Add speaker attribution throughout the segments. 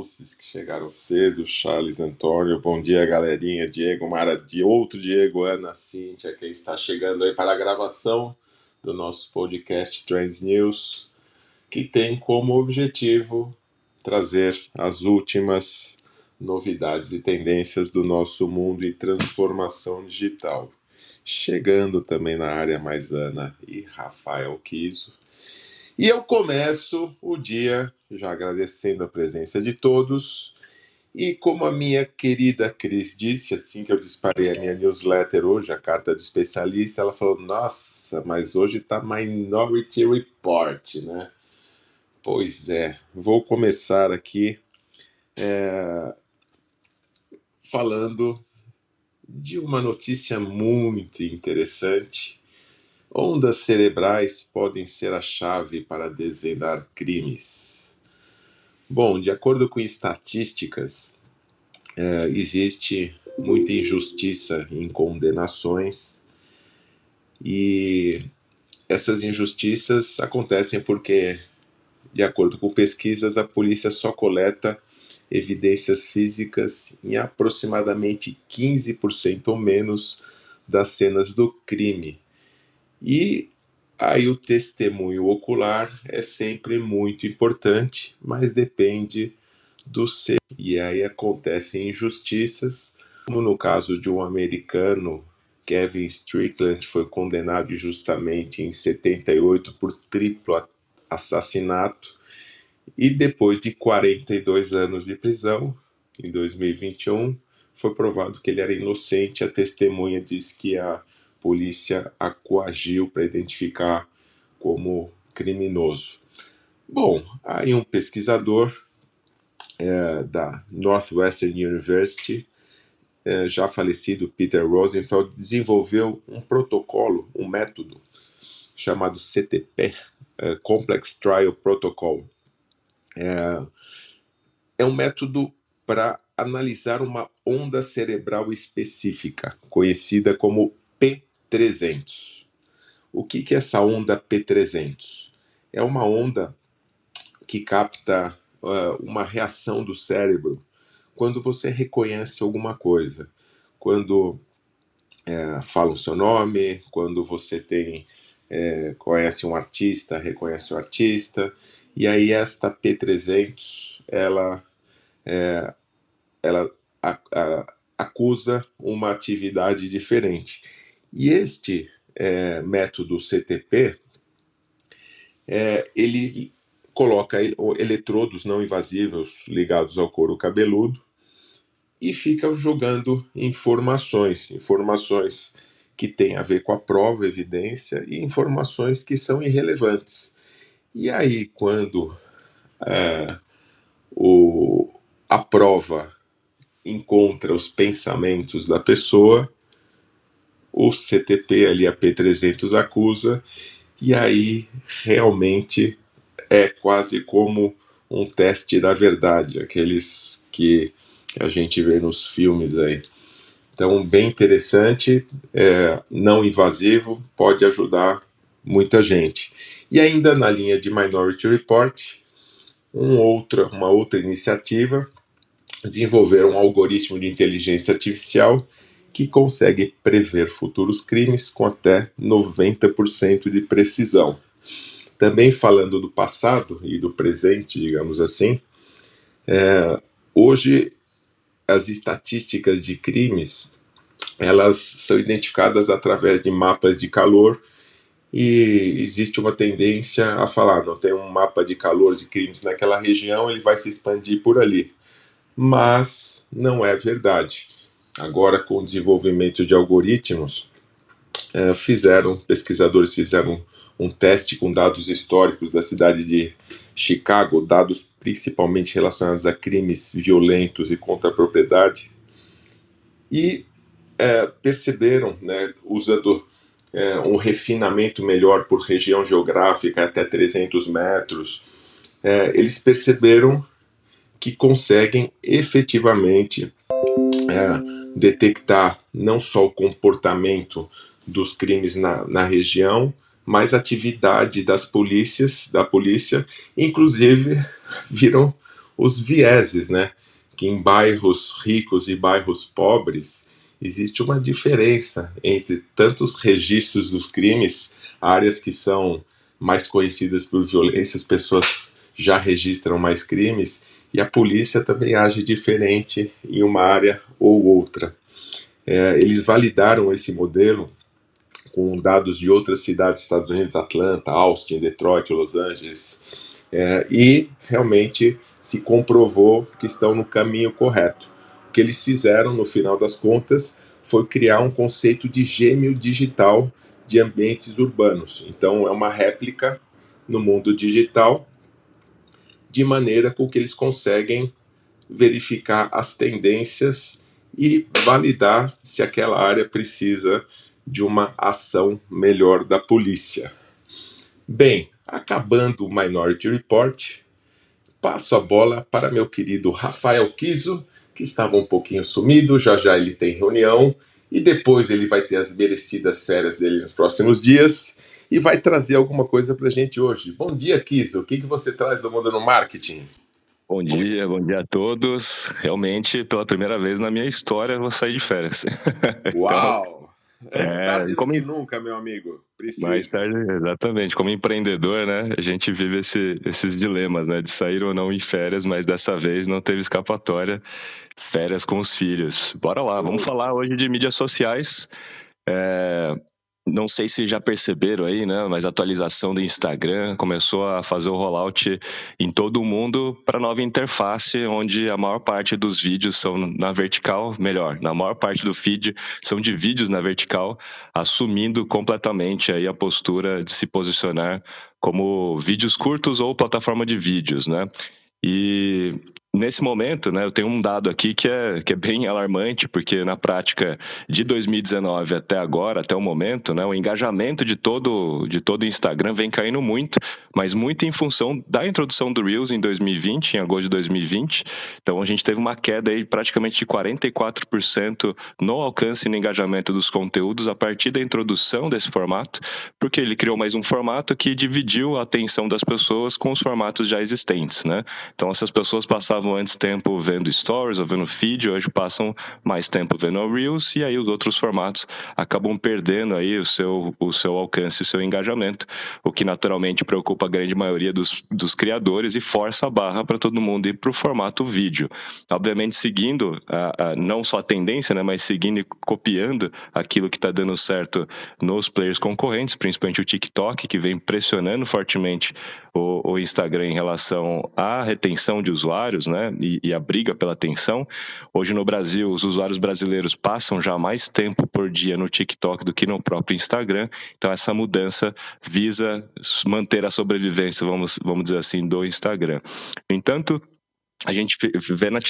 Speaker 1: que chegaram cedo, Charles Antônio, bom dia galerinha, Diego, Mara, de outro Diego, Ana, Cíntia, quem está chegando aí para a gravação do nosso podcast Trends News, que tem como objetivo trazer as últimas novidades e tendências do nosso mundo e transformação digital. Chegando também na área mais Ana e Rafael Kiso. E eu começo o dia já agradecendo a presença de todos. E como a minha querida Cris disse, assim que eu disparei a minha newsletter hoje, a carta do especialista, ela falou: Nossa, mas hoje está Minority Report, né? Pois é, vou começar aqui é, falando de uma notícia muito interessante Ondas cerebrais podem ser a chave para desvendar crimes. Bom, de acordo com estatísticas, é, existe muita injustiça em condenações e essas injustiças acontecem porque, de acordo com pesquisas, a polícia só coleta evidências físicas em aproximadamente 15% ou menos das cenas do crime e aí o testemunho ocular é sempre muito importante, mas depende do ser. E aí acontecem injustiças, como no caso de um americano, Kevin Strickland foi condenado justamente em 78 por triplo assassinato e depois de 42 anos de prisão, em 2021, foi provado que ele era inocente. A testemunha diz que a polícia a coagiu para identificar como criminoso. Bom, aí um pesquisador é, da Northwestern University, é, já falecido Peter Rosenfeld, desenvolveu um protocolo, um método chamado CTP, é, Complex Trial Protocol. É, é um método para analisar uma onda cerebral específica, conhecida como P 300. O que, que é essa onda P300? É uma onda que capta uh, uma reação do cérebro quando você reconhece alguma coisa, quando é, falam seu nome, quando você tem é, conhece um artista, reconhece o artista, e aí esta P300 ela é, ela a, a, acusa uma atividade diferente. E este é, método CTP, é, ele coloca eletrodos não invasivos ligados ao couro cabeludo e fica jogando informações, informações que têm a ver com a prova, evidência e informações que são irrelevantes. E aí, quando é, o, a prova encontra os pensamentos da pessoa, o CTP ali, a P300 acusa, e aí realmente é quase como um teste da verdade, aqueles que a gente vê nos filmes aí. Então, bem interessante, é, não invasivo, pode ajudar muita gente. E ainda na linha de Minority Report, um outra, uma outra iniciativa, desenvolver um algoritmo de inteligência artificial que consegue prever futuros crimes com até 90% de precisão. Também falando do passado e do presente, digamos assim, é, hoje as estatísticas de crimes elas são identificadas através de mapas de calor e existe uma tendência a falar, não tem um mapa de calor de crimes naquela região, ele vai se expandir por ali. Mas não é verdade agora com o desenvolvimento de algoritmos, é, fizeram, pesquisadores fizeram um teste com dados históricos da cidade de Chicago, dados principalmente relacionados a crimes violentos e contra a propriedade, e é, perceberam, né, usando é, um refinamento melhor por região geográfica, até 300 metros, é, eles perceberam que conseguem efetivamente é, detectar não só o comportamento dos crimes na, na região, mas atividade das polícias, da polícia, inclusive viram os vieses, né? Que em bairros ricos e bairros pobres existe uma diferença entre tantos registros dos crimes, áreas que são mais conhecidas por violência, as pessoas já registram mais crimes, e a polícia também age diferente em uma área ou outra. É, eles validaram esse modelo com dados de outras cidades dos Estados Unidos, Atlanta, Austin, Detroit, Los Angeles, é, e realmente se comprovou que estão no caminho correto. O que eles fizeram, no final das contas, foi criar um conceito de gêmeo digital de ambientes urbanos. Então, é uma réplica no mundo digital, de maneira com que eles conseguem verificar as tendências e validar se aquela área precisa de uma ação melhor da polícia. Bem, acabando o Minority Report, passo a bola para meu querido Rafael Kiso, que estava um pouquinho sumido, já já ele tem reunião e depois ele vai ter as merecidas férias dele nos próximos dias e vai trazer alguma coisa para a gente hoje. Bom dia, Kiso. O que, que você traz do mundo no marketing?
Speaker 2: Bom dia, bom dia a todos. Realmente, pela primeira vez na minha história, vou sair de férias.
Speaker 1: Então, Uau! Então, Antes é, tarde como... do que nunca, meu amigo.
Speaker 2: Precisa. Mais tarde, exatamente. Como empreendedor, né, a gente vive esse, esses dilemas, né, de sair ou não em férias, mas dessa vez não teve escapatória. Férias com os filhos. Bora lá, vamos falar hoje de mídias sociais. É, não sei se já perceberam aí, né? Mas a atualização do Instagram começou a fazer o rollout em todo o mundo para nova interface, onde a maior parte dos vídeos são na vertical, melhor, na maior parte do feed são de vídeos na vertical, assumindo completamente aí a postura de se posicionar como vídeos curtos ou plataforma de vídeos, né? E Nesse momento, né, eu tenho um dado aqui que é, que é bem alarmante, porque na prática de 2019 até agora, até o momento, né, o engajamento de todo de todo o Instagram vem caindo muito, mas muito em função da introdução do Reels em 2020, em agosto de 2020. Então a gente teve uma queda aí praticamente de 44% no alcance e no engajamento dos conteúdos a partir da introdução desse formato, porque ele criou mais um formato que dividiu a atenção das pessoas com os formatos já existentes, né? Então essas pessoas passavam passavam antes tempo vendo stories ou vendo feed, hoje passam mais tempo vendo Reels e aí os outros formatos acabam perdendo aí o seu, o seu alcance, o seu engajamento, o que naturalmente preocupa a grande maioria dos, dos criadores e força a barra para todo mundo ir para o formato vídeo. Obviamente seguindo a, a, não só a tendência, né, mas seguindo e copiando aquilo que está dando certo nos players concorrentes, principalmente o TikTok, que vem pressionando fortemente o, o Instagram em relação à retenção de usuários, né, e, e, a briga pela atenção. Hoje no Brasil, os usuários brasileiros passam já mais tempo por dia no TikTok do que no próprio Instagram. Então essa mudança visa manter a sobrevivência, vamos, vamos dizer assim, do Instagram. No entanto, a gente vê na,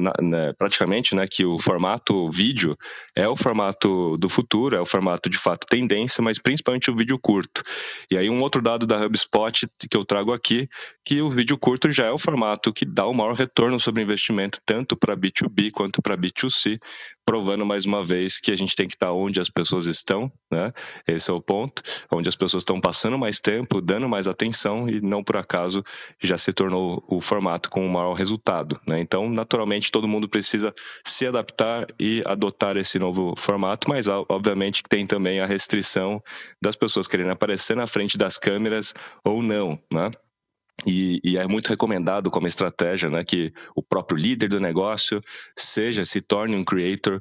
Speaker 2: na, na, praticamente né, que o formato vídeo é o formato do futuro, é o formato de fato tendência, mas principalmente o vídeo curto. E aí um outro dado da HubSpot que eu trago aqui, que o vídeo curto já é o formato que dá o maior retorno sobre investimento, tanto para B2B quanto para B2C, provando mais uma vez que a gente tem que estar onde as pessoas estão, né? Esse é o ponto, onde as pessoas estão passando mais tempo, dando mais atenção e não por acaso já se tornou o formato com o maior resultado resultado. Né? Então, naturalmente, todo mundo precisa se adaptar e adotar esse novo formato, mas obviamente tem também a restrição das pessoas querendo aparecer na frente das câmeras ou não. Né? E, e, é muito recomendado como estratégia né, que o próprio líder do negócio seja, se torne um creator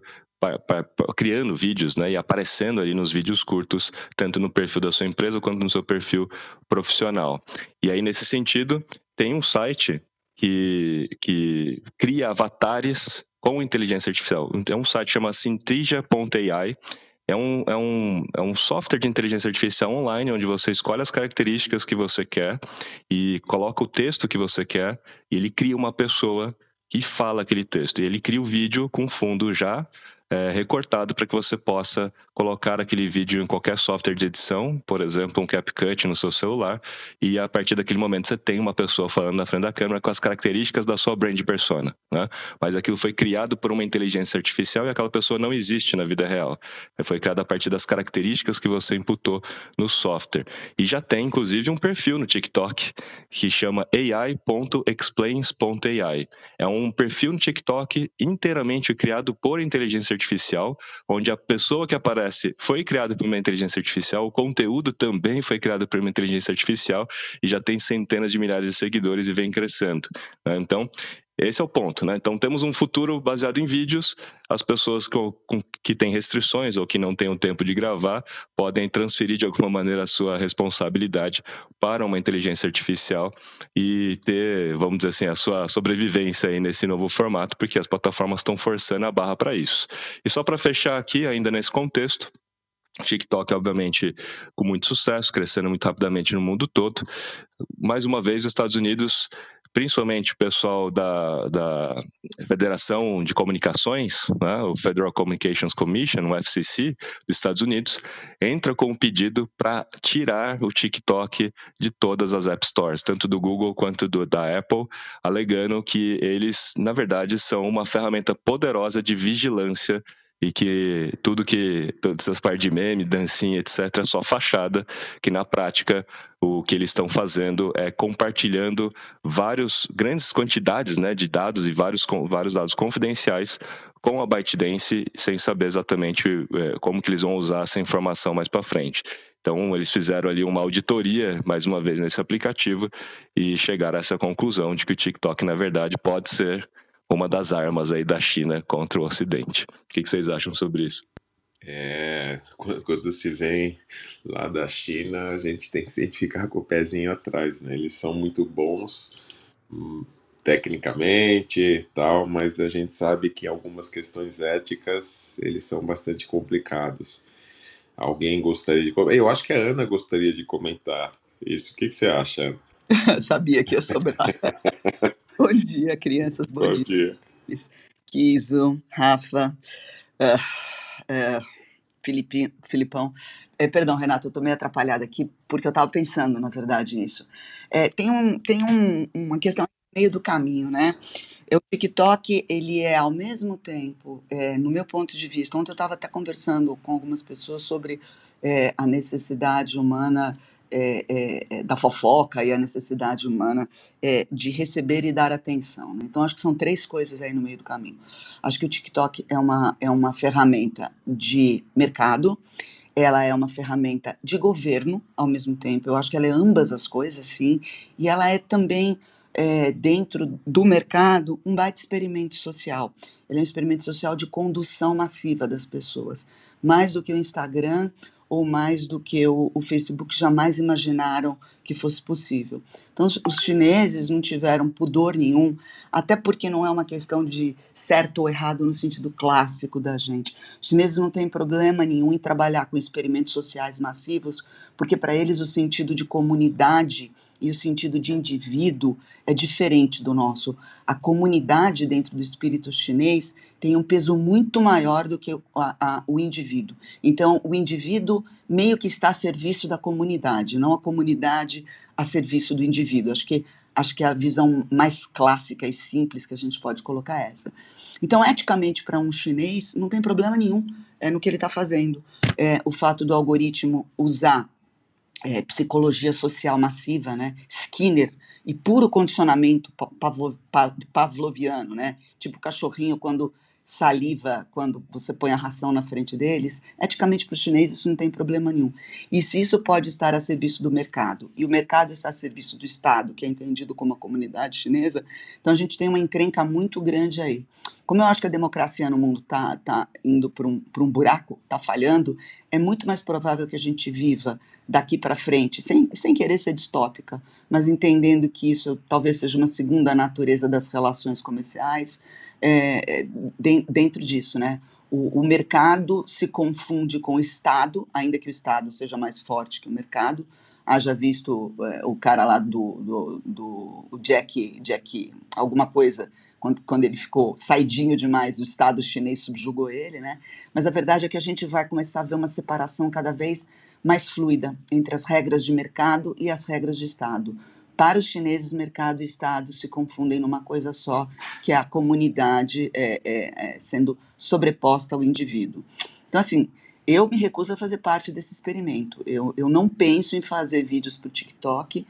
Speaker 2: criando vídeos né, e aparecendo ali nos vídeos curtos, tanto no perfil da sua empresa quanto no seu perfil profissional. E aí, nesse sentido, tem um site que, que cria avatares com inteligência artificial. É um site chamado Synthesia.ai. É um, é, um, é um software de inteligência artificial online onde você escolhe as características que você quer e coloca o texto que você quer e ele cria uma pessoa que fala aquele texto. E ele cria o vídeo com fundo já é, recortado para que você possa colocar aquele vídeo em qualquer software de edição, por exemplo, um CapCut no seu celular, e a partir daquele momento você tem uma pessoa falando na frente da câmera com as características da sua brand persona, né? Mas aquilo foi criado por uma inteligência artificial e aquela pessoa não existe na vida real. Foi criado a partir das características que você imputou no software. E já tem, inclusive, um perfil no TikTok que chama ai.explains.ai. É um perfil no TikTok inteiramente criado por inteligência artificial, onde a pessoa que aparece foi criada por uma inteligência artificial, o conteúdo também foi criado por uma inteligência artificial e já tem centenas de milhares de seguidores e vem crescendo. Né? Então, esse é o ponto, né? Então temos um futuro baseado em vídeos. As pessoas com, com, que têm restrições ou que não têm o tempo de gravar podem transferir de alguma maneira a sua responsabilidade para uma inteligência artificial e ter, vamos dizer assim, a sua sobrevivência aí nesse novo formato, porque as plataformas estão forçando a barra para isso. E só para fechar aqui, ainda nesse contexto, TikTok, obviamente, com muito sucesso, crescendo muito rapidamente no mundo todo. Mais uma vez, os Estados Unidos, principalmente o pessoal da, da Federação de Comunicações, né, o Federal Communications Commission, o FCC, dos Estados Unidos, entra com um pedido para tirar o TikTok de todas as App Stores, tanto do Google quanto do, da Apple, alegando que eles, na verdade, são uma ferramenta poderosa de vigilância e que tudo que todas essas partes de meme, dancinha, etc, é só fachada, que na prática o que eles estão fazendo é compartilhando vários grandes quantidades, né, de dados e vários vários dados confidenciais com a ByteDance sem saber exatamente é, como que eles vão usar essa informação mais para frente. Então eles fizeram ali uma auditoria mais uma vez nesse aplicativo e chegaram a essa conclusão de que o TikTok na verdade pode ser uma das armas aí da China contra o Ocidente. O que, vocês acham sobre isso?
Speaker 1: É, quando se vem lá da China, a gente tem que sempre ficar com o pezinho atrás, né? Eles são muito bons hum, tecnicamente e tal, mas a gente sabe que algumas questões éticas eles são bastante complicados. Alguém gostaria de comentar? Eu acho que a Ana gostaria de comentar isso. O que, que você acha,
Speaker 3: Ana? Sabia que ia sobrar. Bom dia, crianças.
Speaker 1: Bom, Bom dia. dia.
Speaker 3: Kiso, Rafa, uh, uh, Filipão. É, perdão, Renato, eu estou meio atrapalhada aqui, porque eu estava pensando, na verdade, nisso. É, tem um, tem um, uma questão no meio do caminho, né? O TikTok, ele é, ao mesmo tempo, é, no meu ponto de vista, ontem eu estava até conversando com algumas pessoas sobre a necessidade humana é, é, é, da fofoca e a necessidade humana é, de receber e dar atenção. Né? Então, acho que são três coisas aí no meio do caminho. Acho que o TikTok é uma, é uma ferramenta de mercado, ela é uma ferramenta de governo ao mesmo tempo. Eu acho que ela é ambas as coisas, sim, e ela é também é, dentro do mercado um baita experimento social. Ele é um experimento social de condução massiva das pessoas, mais do que o Instagram ou mais do que o, o Facebook jamais imaginaram que fosse possível. Então, os, chineses não tiveram pudor nenhum, até porque não é uma questão de certo ou errado no sentido clássico da gente. Os chineses não têm problema nenhum em trabalhar com experimentos sociais massivos, porque para eles o sentido de comunidade e o sentido de indivíduo é diferente do nosso. A comunidade dentro do espírito chinês tem um peso muito maior do que a, a, o indivíduo. Então, o indivíduo meio que está a serviço da comunidade, não a comunidade a serviço do indivíduo. Acho que acho que a visão mais clássica e simples que a gente pode colocar é essa. Então, eticamente, para um chinês, não tem problema nenhum é, no que ele está fazendo. É, o fato do algoritmo usar é, psicologia social massiva, né? Skinner e puro condicionamento pavloviano, né? Tipo cachorrinho quando saliva quando você põe a ração na frente deles, eticamente para os chineses isso não tem problema nenhum. E se isso pode estar a serviço do mercado, e o mercado está a serviço do Estado, que é entendido como a comunidade chinesa, então a gente tem uma encrenca muito grande aí. Como eu acho que a democracia no mundo está tá indo para um, um buraco, está falhando, é muito mais provável que a gente viva daqui para frente, sem, sem querer ser distópica, mas entendendo que isso talvez seja uma segunda natureza das relações comerciais, é, de, dentro disso, né? O, o, mercado se confunde com o Estado, ainda que o Estado seja mais forte que o mercado. Haja visto é, o cara lá do, do, do Jack, Jack, alguma coisa quando, quando ele ficou saidinho demais, o Estado chinês subjugou ele, né? Mas a verdade é que a gente vai começar a ver uma separação cada vez mais fluida entre as regras de mercado e as regras de Estado. Para os chineses, mercado e Estado se confundem numa coisa só, que é a comunidade é, é, é, sendo sobreposta ao indivíduo. Então, assim, eu me recuso a fazer parte desse experimento. Eu, eu não penso em fazer vídeos para o TikTok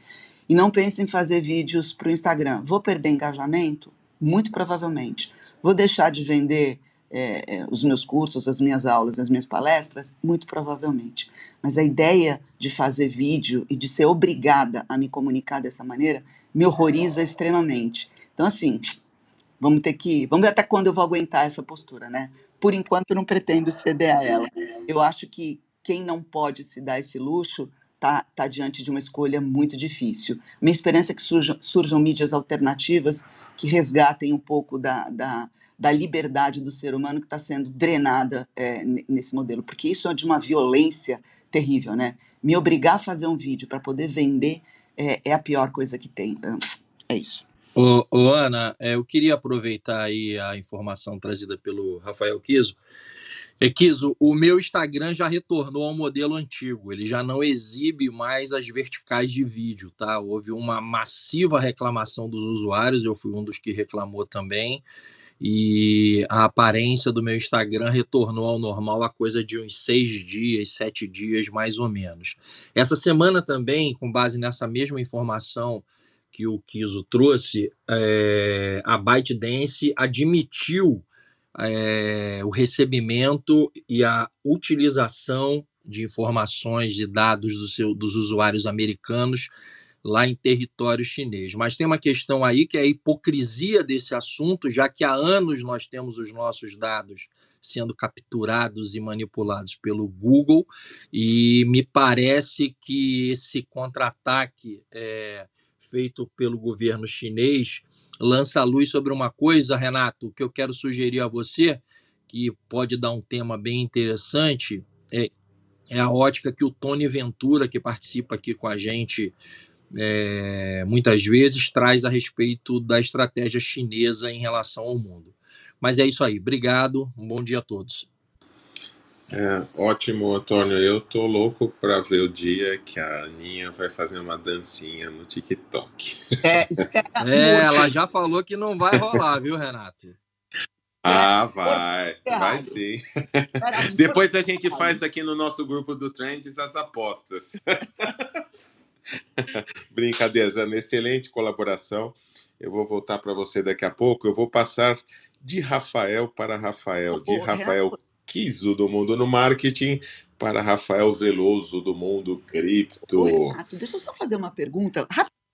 Speaker 3: e não penso em fazer vídeos para o Instagram. Vou perder engajamento? Muito provavelmente. Vou deixar de vender é, é, os meus cursos, as minhas aulas, as minhas palestras? Muito provavelmente. Mas a ideia de fazer vídeo e de ser obrigada a me comunicar dessa maneira me horroriza extremamente. Então, assim, vamos ter que. Vamos ver até quando eu vou aguentar essa postura, né? Por enquanto, não pretendo ceder a ela. Eu acho que quem não pode se dar esse luxo está tá diante de uma escolha muito difícil. Minha esperança é que surjam, surjam mídias alternativas que resgatem um pouco da, da da liberdade do ser humano que está sendo drenada é, nesse modelo, porque isso é de uma violência terrível, né? Me obrigar a fazer um vídeo para poder vender é, é, a pior coisa que tem. É isso.
Speaker 4: Ô, ô Ana, é, eu queria aproveitar aí a informação trazida pelo Rafael Kiso. É, Kiso, o meu Instagram já retornou ao modelo antigo, ele já não exibe mais as verticais de vídeo, tá? Houve uma massiva reclamação dos usuários, eu fui um dos que reclamou também e a aparência do meu Instagram retornou ao normal a coisa de uns seis dias, sete dias mais ou menos. Essa semana também, com base nessa mesma informação que o Kiso trouxe, é, a ByteDance admitiu é, o recebimento e a utilização de informações e dados do seu, dos usuários americanos lá em território chinês. Mas tem uma questão aí que é a hipocrisia desse assunto, já que há anos nós temos os nossos dados sendo capturados e manipulados pelo Google, e me parece que esse contra-ataque é, feito pelo governo chinês lança a luz sobre uma coisa, Renato, que eu quero sugerir a você, que pode dar um tema bem interessante, é, é a ótica que o Tony Ventura, que participa aqui com a gente é, muitas vezes traz a respeito da estratégia chinesa em relação ao mundo. Mas é isso aí. Obrigado. Um bom dia a todos.
Speaker 1: É, ótimo, Antônio. Eu tô louco para ver o dia que a Aninha vai fazer uma dancinha no TikTok.
Speaker 4: É, é ela já falou que não vai rolar, viu, Renato?
Speaker 1: Ah, vai, vai sim. Depois a gente faz aqui no nosso grupo do Trends as apostas. Brincadeira, Zana, excelente colaboração. Eu vou voltar para você daqui a pouco. Eu vou passar de Rafael para Rafael, de Rafael Kiso do Mundo no Marketing para Rafael Veloso do Mundo Cripto.
Speaker 3: Renato, deixa eu só fazer uma pergunta.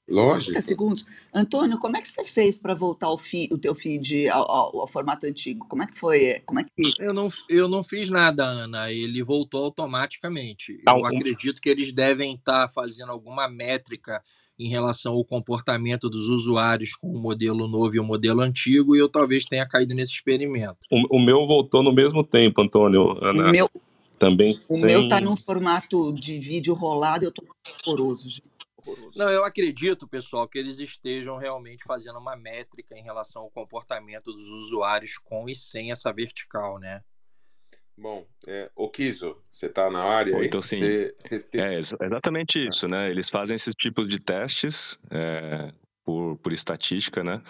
Speaker 1: Lógico.
Speaker 3: 30 segundos. Antônio, como é que você fez para voltar o, fi, o teu feed ao, ao, ao, formato antigo? Como é que foi? Como é que...
Speaker 4: Eu, não, eu não fiz nada, Ana. Ele voltou automaticamente. Eu acredito que eles devem estar tá fazendo alguma métrica em relação ao comportamento dos usuários com o modelo novo e o modelo antigo, e eu talvez tenha caído nesse experimento.
Speaker 2: O, o meu voltou no mesmo tempo, Antônio. Ana.
Speaker 3: O meu,
Speaker 2: também.
Speaker 3: O sem... meu está num formato de vídeo rolado, eu estou horroroso,
Speaker 4: Não, eu acredito, pessoal, que eles estejam realmente fazendo uma métrica em relação ao comportamento dos usuários com e sem essa vertical, né?
Speaker 1: Bom, é, o Kiso, você está na área
Speaker 2: Bom, Então, sim. Você, você tem... É exatamente isso, né? Eles fazem esses tipos de testes é, por, por estatística, né?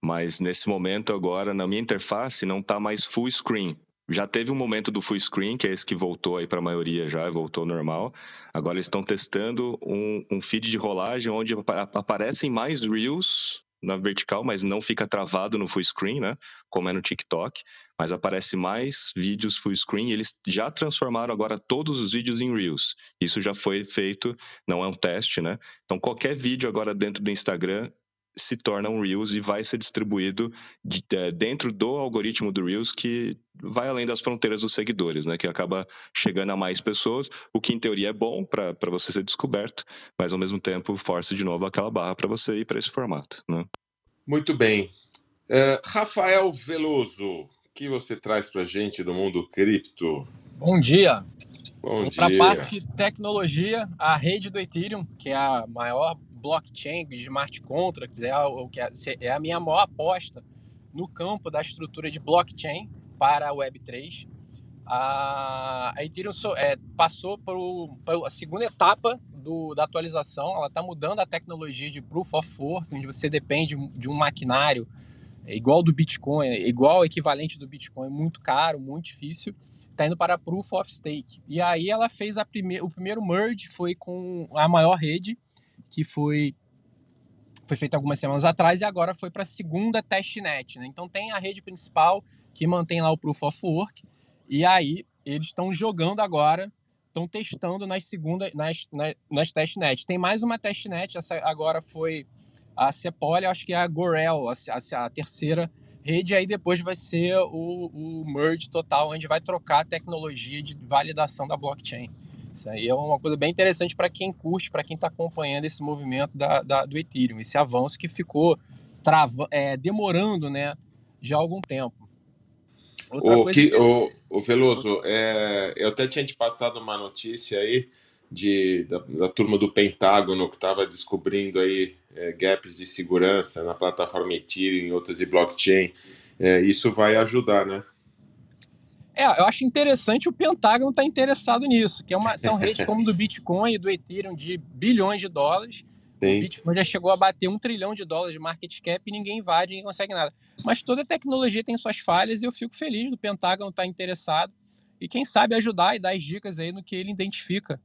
Speaker 2: Mas nesse momento agora, na minha interface, não está mais full screen. Já teve um momento do full screen, que é esse que voltou aí para a maioria já, voltou normal. Agora eles estão testando um, um feed de rolagem onde aparecem mais reels na vertical, mas não fica travado no full screen, né? Como é no TikTok, mas aparece mais vídeos full screen e eles já transformaram agora todos os vídeos em Reels. Isso já foi feito, não é um teste, né? Então qualquer vídeo agora dentro do Instagram se torna um Reels e vai ser distribuído de, é, dentro do algoritmo do Reels que vai além das fronteiras dos seguidores, né? Que acaba chegando a mais pessoas, o que em teoria é bom para você ser descoberto, mas ao mesmo tempo força de novo aquela barra para você ir para esse formato, né?
Speaker 1: Muito bem. Uh, Rafael Veloso, o que você traz para gente do mundo cripto?
Speaker 5: Bom dia.
Speaker 1: Bom
Speaker 5: Para a parte de tecnologia, a rede do Ethereum, que é a maior blockchain smart contracts, é, o que é, é a minha maior aposta no campo da estrutura de blockchain para a Web3. A, Ethereum é, passou para a segunda etapa do, da atualização, ela está mudando a tecnologia de Proof of Work, onde você depende de um maquinário é igual do Bitcoin, é igual ao equivalente do Bitcoin, muito caro, muito difícil, está indo para Proof of Stake. E aí ela fez a prime o primeiro merge, foi com a maior rede, que foi foi feito algumas semanas atrás e agora foi para a segunda testnet. Né? Então tem a rede principal que mantém lá o Proof of Work e aí eles estão jogando agora, estão testando nas segundas, nas, nas, nas testnets. Tem mais uma testnet, essa agora foi a Cepol, acho que é a Gorel, a, a, a, terceira rede, aí depois vai ser o, o merge total, onde vai trocar a tecnologia de validação da blockchain. Isso aí é uma coisa bem interessante para quem curte, para quem está acompanhando esse movimento da, da, do Ethereum, esse avanço que ficou trava, é, demorando né, já há algum tempo.
Speaker 1: o, que, que... O, o Veloso, é, eu até tinha te passado uma notícia aí de, da, da turma do Pentágono que estava descobrindo aí é, gaps de segurança na plataforma Ethereum e outras de blockchain. É, isso vai ajudar, né?
Speaker 5: É, eu acho interessante o Pentágono estar tá interessado nisso, que é uma, são redes como do Bitcoin e do Ethereum de bilhões de dólares. Sim. O Bitcoin já chegou a bater um trilhão de dólares de market cap e ninguém invade, ninguém consegue nada. Mas toda tecnologia tem suas falhas e eu fico feliz do Pentágono estar tá interessado e quem sabe ajudar e dar as dicas aí no que ele identifica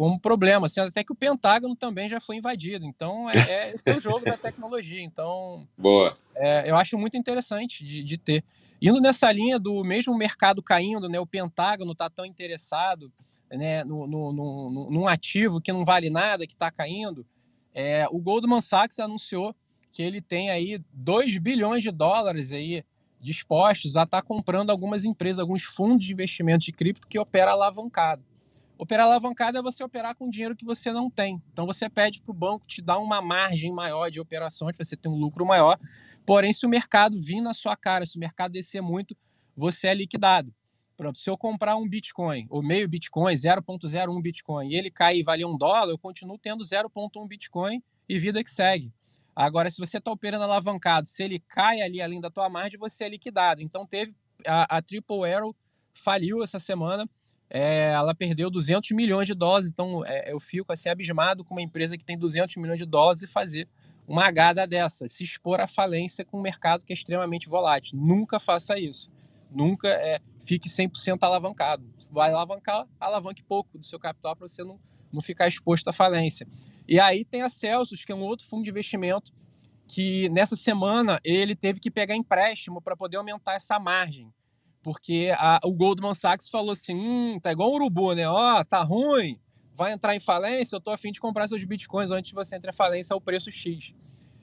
Speaker 5: como problema, assim, até que o Pentágono também já foi invadido. Então, é, é esse é o jogo da tecnologia. Então,
Speaker 1: Boa.
Speaker 5: É, eu acho muito interessante de, de, ter. Indo nessa linha do mesmo mercado caindo, né, o Pentágono está tão interessado né, no, no, no, num ativo que não vale nada, que está caindo, é, o Goldman Sachs anunciou que ele tem aí 2 bilhões de dólares aí dispostos a estar tá comprando algumas empresas, alguns fundos de investimento de cripto que opera alavancado. Operar alavancado é você operar com dinheiro que você não tem. Então você pede para o banco te dar uma margem maior de operações, para você ter um lucro maior. Porém, se o mercado vir na sua cara, se o mercado descer muito, você é liquidado. Pronto, se eu comprar um Bitcoin, ou meio Bitcoin, 0.01 Bitcoin, e ele cai e valer um dólar, eu continuo tendo 0.1 Bitcoin e vida que segue. Agora, se você está operando alavancado, se ele cai ali além da tua margem, você é liquidado. Então teve a, a Triple Arrow faliu essa semana é, ela perdeu 200 milhões de doses. Então, é, eu fico assim abismado com uma empresa que tem 200 milhões de doses e fazer uma agada dessa, se expor à falência com um mercado que é extremamente volátil. Nunca faça isso. Nunca é, fique 100% alavancado. Vai alavancar, alavanque pouco do seu capital para você não, não ficar exposto à falência. E aí tem a Celsius, que é um outro fundo de investimento que nessa semana ele teve que pegar empréstimo para poder aumentar essa margem porque a, o Goldman Sachs falou assim: hum, tá igual um urubu, né? Ó, oh, tá ruim, vai entrar em falência, eu tô afim de comprar seus bitcoins antes de você entrar em falência ao preço X.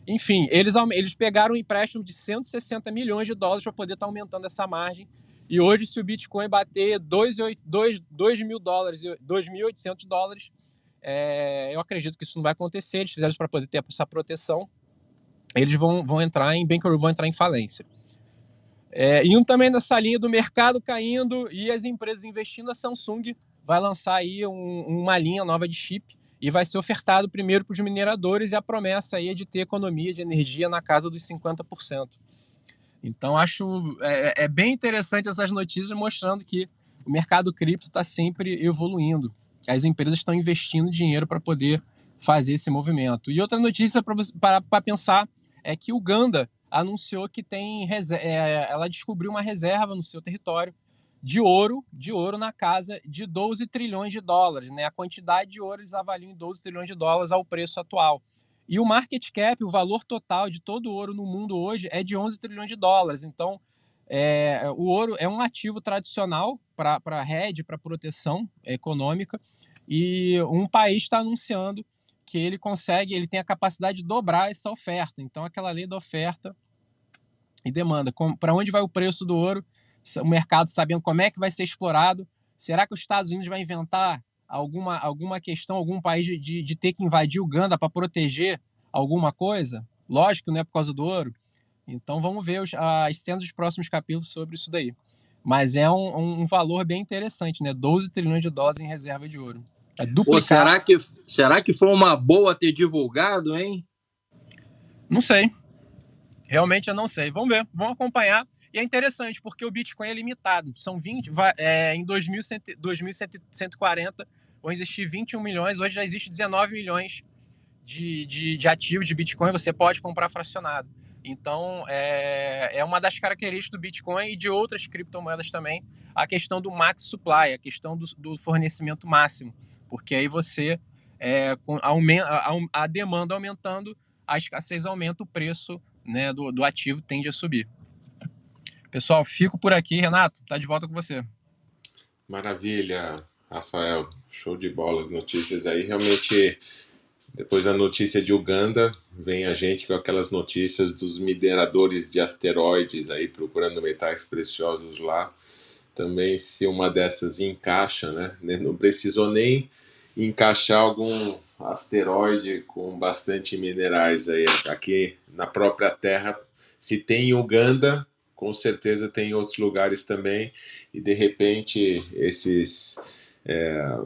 Speaker 5: Enfim, eles, eles pegaram um empréstimo de 160 milhões de dólares para poder estar tá aumentando essa margem. E hoje, se o Bitcoin bater 2, 2, 2 mil dólares, 2.800 dólares, é, eu acredito que isso não vai acontecer. Eles fizeram isso para poder ter essa proteção. Eles vão, vão entrar em bankruptcy, vão entrar em falência. É, indo também nessa linha do mercado caindo e as empresas investindo, a Samsung vai lançar aí um, uma linha nova de chip e vai ser ofertado primeiro para os mineradores e a promessa aí é de ter economia de energia na casa dos 50%. Então acho é, é bem interessante essas notícias mostrando que o mercado cripto está sempre evoluindo. As empresas estão investindo dinheiro para poder fazer esse movimento. E outra notícia para pensar é que Uganda anunciou que tem é, ela descobriu uma reserva no seu território de ouro, de ouro na casa de 12 trilhões de dólares, né? A quantidade de ouro eles avaliam em 12 trilhões de dólares ao preço atual. E o market cap, o valor total de todo o ouro no mundo hoje é de 11 trilhões de dólares. Então, é, o ouro é um ativo tradicional para hedge, para proteção econômica, e um país está anunciando que ele consegue, ele tem a capacidade de dobrar essa oferta. Então, aquela lei da oferta e demanda. Para onde vai o preço do ouro? O mercado sabendo como é que vai ser explorado. Será que os Estados Unidos vai inventar alguma, alguma questão, algum país de, de ter que invadir Uganda para proteger alguma coisa? Lógico não é por causa do ouro. Então vamos ver os, as cenas dos próximos capítulos sobre isso daí. Mas é um, um valor bem interessante, né? 12 trilhões de dólares em reserva de ouro.
Speaker 4: É Pô, será, que, será que foi uma boa ter divulgado, hein?
Speaker 5: Não sei. Realmente eu não sei. Vamos ver, vamos acompanhar. E é interessante, porque o Bitcoin é limitado. São 20, vai, é, em 2140 vão existir 21 milhões, hoje já existe 19 milhões de, de, de ativos de Bitcoin, você pode comprar fracionado. Então, é, é uma das características do Bitcoin e de outras criptomoedas também, a questão do max supply, a questão do, do fornecimento máximo, porque aí você, é, aumenta, a, demanda aumentando, a escassez aumenta, o preço né, do, do ativo tende a subir. Pessoal, fico por aqui. Renato, tá de volta com você.
Speaker 1: Maravilha, Rafael. Show de bola as notícias aí. Realmente depois da notícia de Uganda, vem a gente com aquelas notícias dos mineradores de asteroides aí procurando metais preciosos lá. Também se uma dessas encaixa, né? Não precisou nem encaixar algum asteroide com bastante minerais aí aqui na própria Terra. Se tem Uganda, com certeza tem outros lugares também e de repente esses é,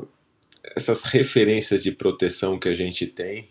Speaker 1: essas referências de proteção que a gente tem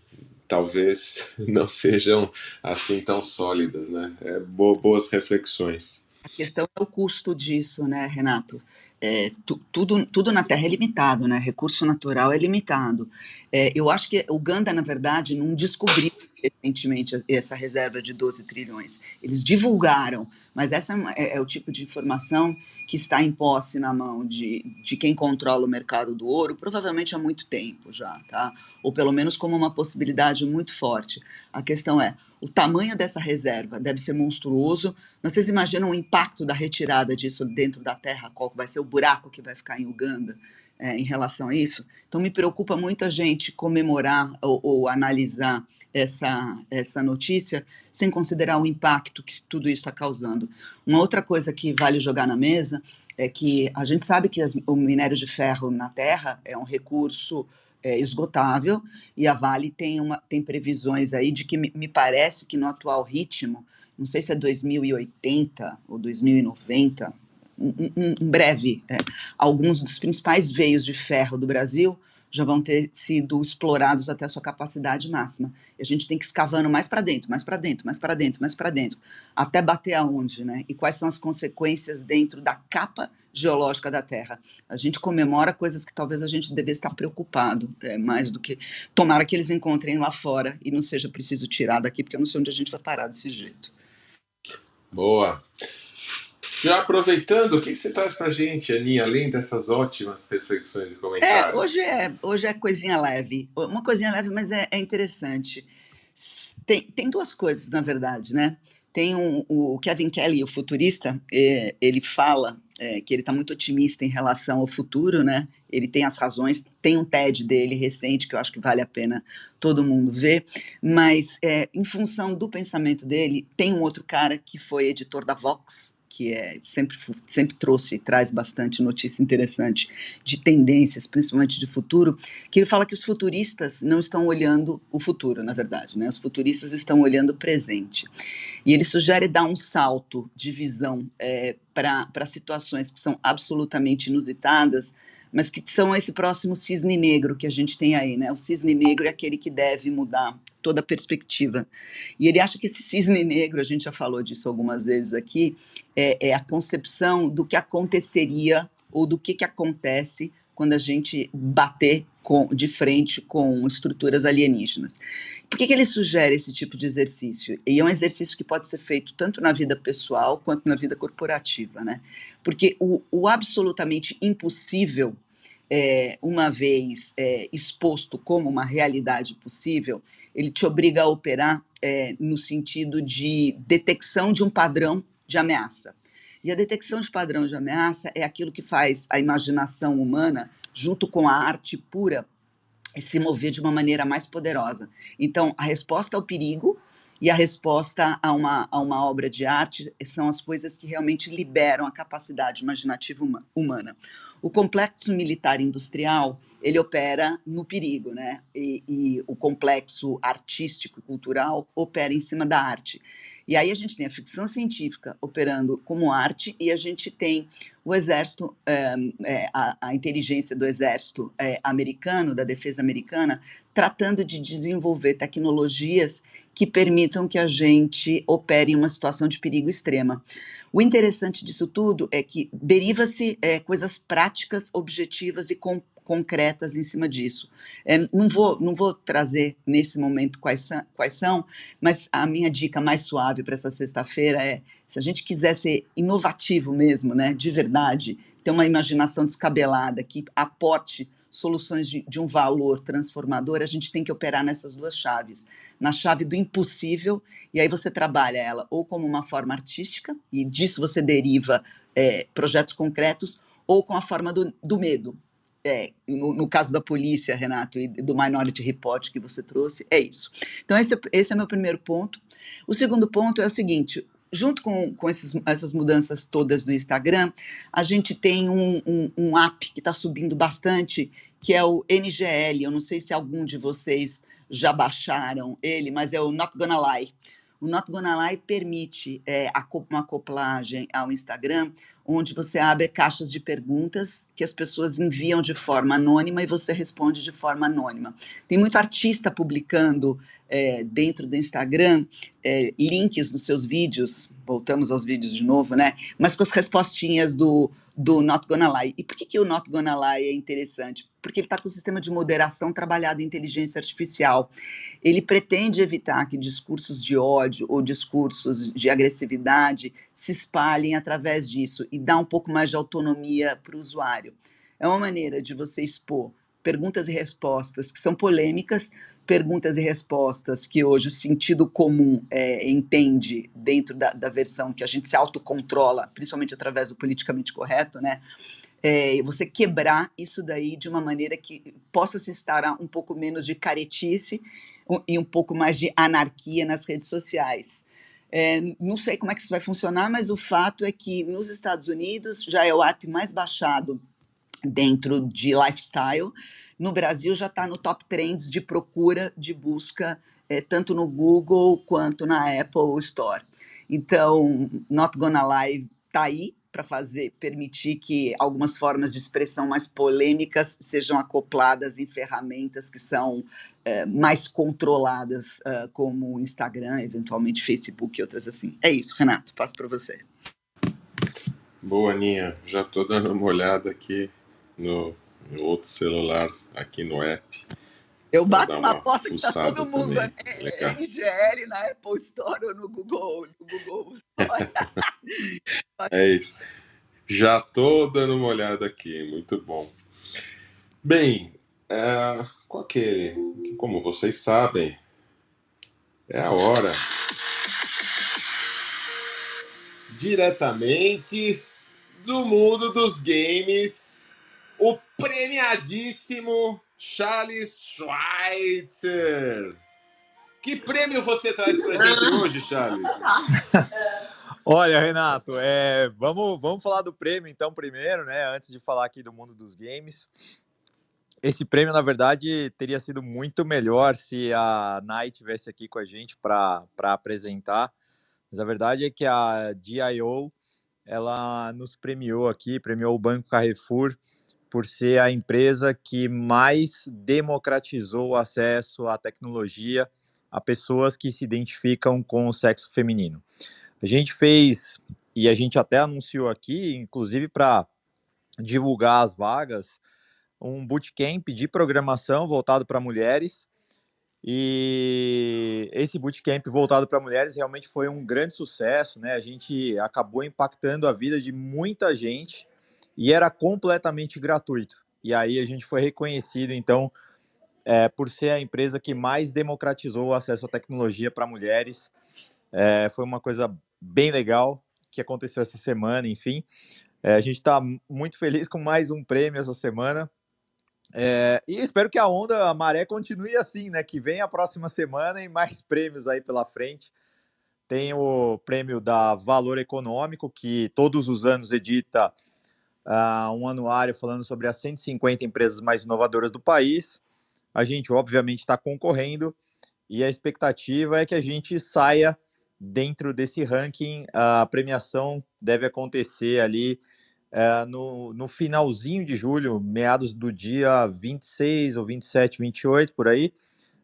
Speaker 1: talvez não sejam assim tão sólidas, né? É, boas reflexões.
Speaker 3: A questão é o custo disso, né, Renato? É, tu, tudo, tudo na Terra é limitado, né? Recurso natural é limitado. É, eu acho que Uganda, na verdade, não descobriu recentemente essa reserva de 12 trilhões. Eles divulgaram, mas essa é, é, o tipo de informação que está em posse na mão de, de quem controla o mercado do ouro, provavelmente há muito tempo já, tá? Ou pelo menos como uma possibilidade muito forte. A questão é, o tamanho dessa reserva deve ser monstruoso, mas vocês imaginam o impacto da retirada disso dentro da terra, qual vai ser o buraco que vai ficar em Uganda? É, em relação a isso. Então, me preocupa muito a gente comemorar ou, ou, analisar essa, essa notícia sem considerar o impacto que tudo isso está causando. Uma outra coisa que vale jogar na mesa é que a gente sabe que as, o minério de ferro na Terra é um recurso é, esgotável e a Vale tem, uma, tem previsões aí de que me, me parece que no atual ritmo, não sei se é 2080 ou 2090, em breve, é, alguns dos principais veios de ferro do Brasil já vão ter sido explorados até a sua capacidade máxima. E a gente tem que escavando mais para dentro, mais para dentro, mais para dentro, mais para dentro, até bater aonde, né? E quais são as consequências dentro da capa geológica da Terra. A gente comemora coisas que talvez a gente devesse estar preocupado, é, mais do que tomara que eles encontrem lá fora e não seja preciso tirar daqui, porque eu não sei onde a gente vai parar desse jeito.
Speaker 1: Boa. Já aproveitando, o que, você traz para gente, Aninha, além dessas ótimas reflexões e comentários?
Speaker 3: É, hoje é, hoje é coisinha leve. Uma coisinha leve, mas é, é interessante. Tem, tem duas coisas, na verdade, né? Tem um, o Kevin Kelly, o futurista, é, ele fala é, que ele está muito otimista em relação ao futuro, né? Ele tem as razões, tem um TED dele recente que eu acho que vale a pena todo mundo ver, mas é, em função do pensamento dele, tem um outro cara que foi editor da Vox, que é, sempre, sempre trouxe e traz bastante notícia interessante de tendências, principalmente de futuro, que ele fala que os futuristas não estão olhando o futuro, na verdade, né? Os futuristas estão olhando o presente. E ele sugere dar um salto de visão é, para situações que são absolutamente inusitadas, mas que são esse próximo cisne negro que a gente tem aí, né? O cisne negro é aquele que deve mudar toda a perspectiva. E ele acha que esse cisne negro, a gente já falou disso algumas vezes aqui, é, é a concepção do que aconteceria ou do que, que acontece quando a gente bater com, de frente com estruturas alienígenas. Por que, que ele sugere esse tipo de exercício? E é um exercício que pode ser feito tanto na vida pessoal quanto na vida corporativa, né? Porque o, o absolutamente impossível, é, uma vez é, exposto como uma realidade possível, ele te obriga a operar é, no sentido de detecção de um padrão de ameaça. E a detecção de padrão de ameaça é aquilo que faz a imaginação humana, junto com a arte pura, se mover de uma maneira mais poderosa. Então, a resposta ao perigo e a resposta a uma, a uma obra de arte são as coisas que realmente liberam a capacidade imaginativa humana. O complexo militar industrial ele opera no perigo, né? E, e, o complexo artístico cultural opera em cima da arte. E aí a gente tem a ficção científica operando como arte e a gente tem o exército, é, é, a, a, inteligência do exército é, americano, da defesa americana, tratando de desenvolver tecnologias que permitam que a gente opere em uma situação de perigo extrema. O interessante disso tudo é que deriva-se é, coisas práticas, objetivas e com, concretas em cima disso. É, não, vou, não vou trazer nesse momento quais são, quais são, mas a minha dica mais suave para essa sexta-feira é: se a gente quiser ser inovativo mesmo, né, de verdade, ter uma imaginação descabelada que aporte soluções de, de um valor transformador, a gente tem que operar nessas duas chaves. Na chave do impossível, e aí você trabalha ela ou como uma forma artística, e disso você deriva é, projetos concretos, ou com a forma do, do medo. É, no, no, caso da polícia, Renato, e do Minority Report que você trouxe, é isso. Então, esse, esse é meu primeiro ponto. O segundo ponto é o seguinte: junto com, com esses, essas mudanças todas do Instagram, a gente tem um, um, um app que está subindo bastante, que é o NGL. Eu não sei se algum de vocês já baixaram ele, mas é o Not Gonna Lie. O Not Gonna Lie permite é, uma acoplagem ao Instagram, onde você abre caixas de perguntas que as pessoas enviam de forma anônima e você responde de forma anônima. Tem muito artista publicando é, dentro do Instagram é, links nos seus vídeos, voltamos aos vídeos de novo, né? Mas com as respostinhas do, do Not Gonna Lie. E por que, que o Not Gonna Lie é interessante? Porque ele está com o sistema de moderação trabalhado em inteligência artificial. Ele pretende evitar que discursos de ódio ou discursos de agressividade se espalhem através disso e dá um pouco mais de autonomia para o usuário. É uma maneira de você expor perguntas e respostas que são polêmicas, perguntas e respostas que hoje o sentido comum é, entende dentro da, da, versão que a gente se autocontrola, principalmente através do politicamente correto, né? É, você quebrar isso daí de uma maneira que possa se instaurar um pouco menos de caretice e um pouco mais de anarquia nas redes sociais. É, não sei como é que isso vai funcionar, mas o fato é que nos Estados Unidos já é o app mais baixado dentro de lifestyle no Brasil já está no top trends de procura, de busca, é, tanto no Google quanto na Apple Store. Então, Not Gonna Lie está aí para fazer, permitir que algumas formas de expressão mais polêmicas sejam acopladas em ferramentas que são é, mais controladas, é, como o Instagram, eventualmente Facebook e outras assim. É isso, Renato, passo para você.
Speaker 1: Boa, Aninha. Já estou dando uma olhada aqui no no outro celular aqui no app.
Speaker 3: Eu bato uma aposta que está todo mundo também. é, é IGL na Apple Store ou no Google, no Google Store.
Speaker 1: é isso. Já estou dando uma olhada aqui, muito bom. Bem, é, com aquele, como vocês sabem, é a hora. Diretamente do mundo dos games o premiadíssimo Charles Schweitzer. Que prêmio você traz para gente hoje, Charles?
Speaker 6: Olha, Renato, é, vamos, vamos falar do prêmio então primeiro, né? Antes de falar aqui do mundo dos games. Esse prêmio, na verdade, teria sido muito melhor se a Nai tivesse aqui com a gente para apresentar. Mas a verdade é que a DIO ela nos premiou aqui, premiou o Banco Carrefour por ser a empresa que mais democratizou o acesso à tecnologia a pessoas que se identificam com o sexo feminino. A gente fez, e a gente até anunciou aqui, inclusive para divulgar as vagas, um bootcamp de programação voltado para mulheres. E esse bootcamp voltado para mulheres realmente foi um grande sucesso, né? A gente acabou impactando a vida de muita gente e era completamente gratuito. E aí a gente foi reconhecido, então, é, por ser a empresa que mais democratizou o acesso à tecnologia para mulheres. É, foi uma coisa bem legal que aconteceu essa semana, enfim. É, a gente está muito feliz com mais um prêmio essa semana. É, e espero que a onda, a maré continue assim, né? Que venha a próxima semana e mais prêmios aí pela frente. Tem o prêmio da Valor Econômico, que todos os anos edita uh, um anuário falando sobre as 150 empresas mais inovadoras do país. A gente, obviamente, está concorrendo e a expectativa é que a gente saia dentro desse ranking. A premiação deve acontecer ali é, no, no finalzinho de julho, meados do dia 26 ou 27, 28, por aí.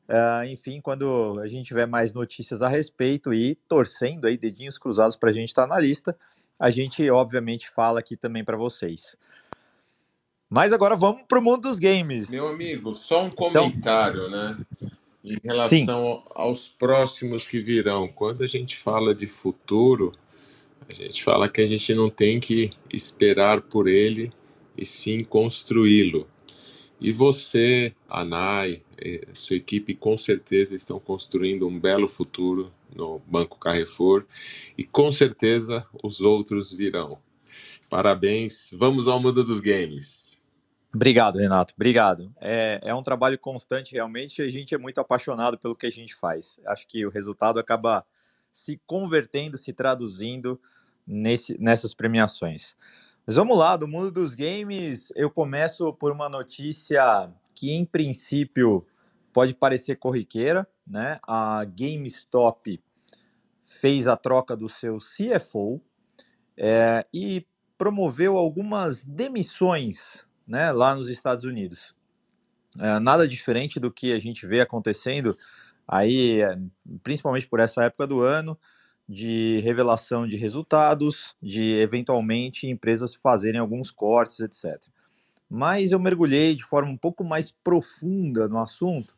Speaker 6: É, enfim, quando a gente tiver mais notícias a respeito e torcendo aí, dedinhos cruzados para a gente estar tá na lista, a gente obviamente fala aqui também para vocês. Mas agora vamos para o mundo dos games.
Speaker 1: Meu amigo, só um então comentário, então, né? Em relação sim. aos próximos que virão. Quando a gente fala de futuro, a gente fala que a gente não tem que esperar por ele e sim construí-lo. E você, a Nai, sua equipe com certeza estão construindo um belo futuro no Banco Carrefour e com certeza os outros virão. Parabéns, vamos ao mundo dos games.
Speaker 6: Obrigado, Renato. Obrigado. É, é um trabalho constante, realmente. A gente é muito apaixonado pelo que a gente faz. Acho que o resultado acaba se convertendo, se traduzindo nesse, nessas premiações. Mas vamos lá, do mundo dos games, eu começo por uma notícia que, em princípio, pode parecer corriqueira, né? A GameStop fez a troca do seu CFO é, e promoveu algumas demissões né, lá nos Estados Unidos. É, nada diferente do que a gente vê acontecendo aí, é, principalmente por essa época do ano, de revelação de resultados, de eventualmente empresas fazerem alguns cortes, etc. Mas eu mergulhei de forma um pouco mais profunda no assunto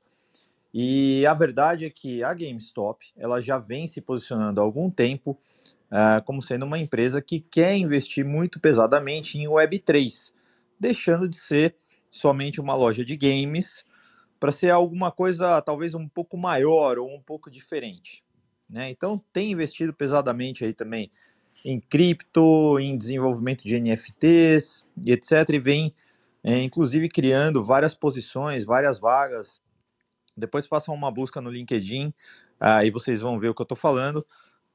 Speaker 6: e a verdade é que a GameStop ela já vem se posicionando há algum tempo uh, como sendo uma empresa que quer investir muito pesadamente em Web3 deixando de ser somente uma loja de games para ser alguma coisa talvez um pouco maior ou um pouco diferente. Né? Então tem investido pesadamente aí também em cripto, em desenvolvimento de NFTs e etc. E vem é, inclusive criando várias posições, várias vagas. Depois façam uma busca no LinkedIn, aí vocês vão ver o que eu estou falando,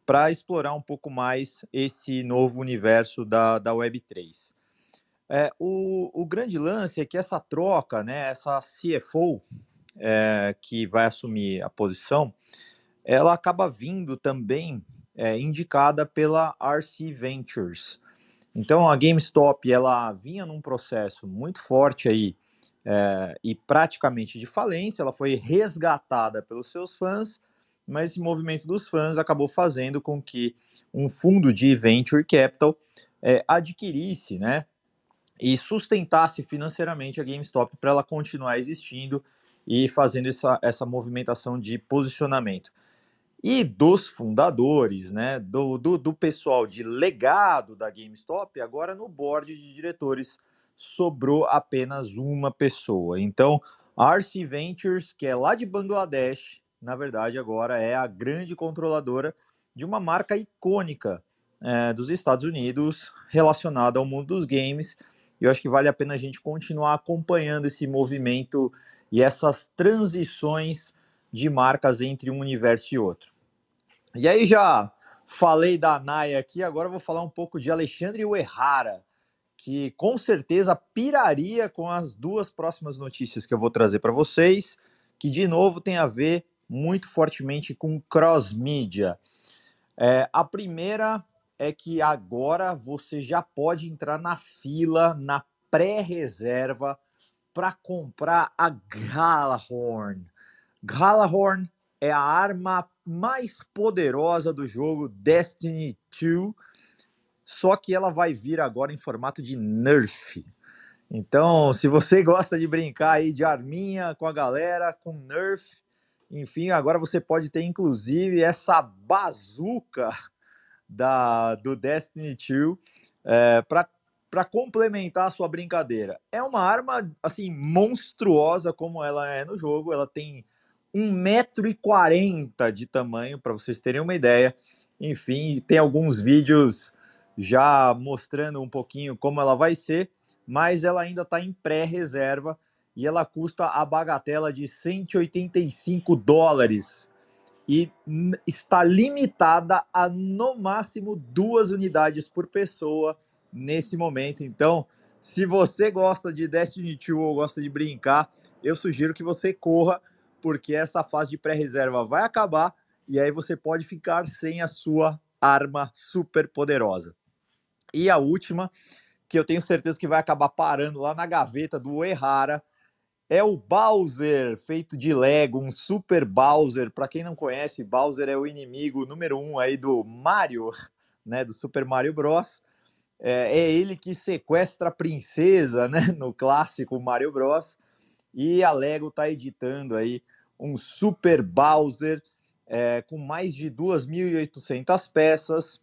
Speaker 6: para explorar um pouco mais esse novo universo da, da Web3. É, o, o grande lance é que essa troca, né, essa CFO é, que vai assumir a posição, ela acaba vindo também é, indicada pela RC Ventures. Então a GameStop ela vinha num processo muito forte aí é, e praticamente de falência, ela foi resgatada pelos seus fãs, mas esse movimento dos fãs acabou fazendo com que um fundo de venture capital é, adquirisse, né, e sustentasse financeiramente a GameStop para ela continuar existindo e fazendo essa, essa movimentação de posicionamento. E dos fundadores, né, do, do, do pessoal de legado da GameStop, agora no board de diretores sobrou apenas uma pessoa. Então, a RC Ventures, que é lá de Bangladesh, na verdade agora é a grande controladora de uma marca icônica é, dos Estados Unidos relacionada ao mundo dos games eu acho que vale a pena a gente continuar acompanhando esse movimento e essas transições de marcas entre um universo e outro. E aí já falei da Naya aqui, agora vou falar um pouco de Alexandre Uerrara, que com certeza piraria com as duas próximas notícias que eu vou trazer para vocês, que de novo tem a ver muito fortemente com cross-mídia. É, a primeira é que agora você já pode entrar na fila, na pré-reserva, para comprar a Galahorn. Galahorn é a arma mais poderosa do jogo Destiny 2, só que ela vai vir agora em formato de Nerf. Então, se você gosta de brincar aí de arminha com a galera, com Nerf, enfim, agora você pode ter inclusive essa bazuca da, do Destiny 2 é, para complementar a sua brincadeira. É uma arma assim monstruosa como ela é no jogo, ela tem 1,40m de tamanho, para vocês terem uma ideia. Enfim, tem alguns vídeos já mostrando um pouquinho como ela vai ser, mas ela ainda está em pré-reserva e ela custa a bagatela de 185 dólares e está limitada a no máximo duas unidades por pessoa nesse momento. Então, se você gosta de Destiny 2 ou gosta de brincar, eu sugiro que você corra, porque essa fase de pré-reserva vai acabar e aí você pode ficar sem a sua arma super poderosa. E a última, que eu tenho certeza que vai acabar parando lá na gaveta do Errara, é o Bowser, feito de Lego, um Super Bowser. Para quem não conhece, Bowser é o inimigo número um aí do Mario, né, do Super Mario Bros. É, é ele que sequestra a princesa, né, no clássico Mario Bros. E a Lego está editando aí um Super Bowser é, com mais de 2.800 peças.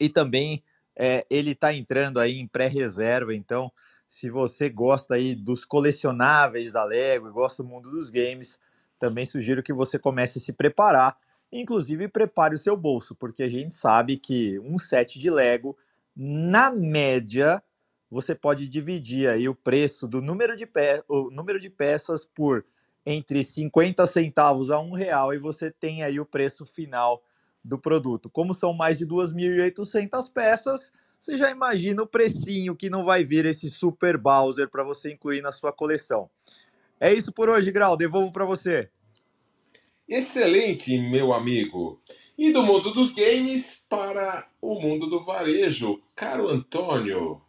Speaker 6: E também é, ele está entrando aí em pré-reserva, então se você gosta aí dos colecionáveis da Lego e gosta do mundo dos games, também sugiro que você comece a se preparar, inclusive prepare o seu bolso, porque a gente sabe que um set de Lego, na média, você pode dividir aí o preço do número de, pe número de peças por entre 50 centavos a um real e você tem aí o preço final do produto. Como são mais de 2.800 peças, você já imagina o precinho que não vai vir esse Super Bowser para você incluir na sua coleção. É isso por hoje, Grau. Devolvo para você.
Speaker 1: Excelente, meu amigo. E do mundo dos games para o mundo do varejo. Caro Antônio,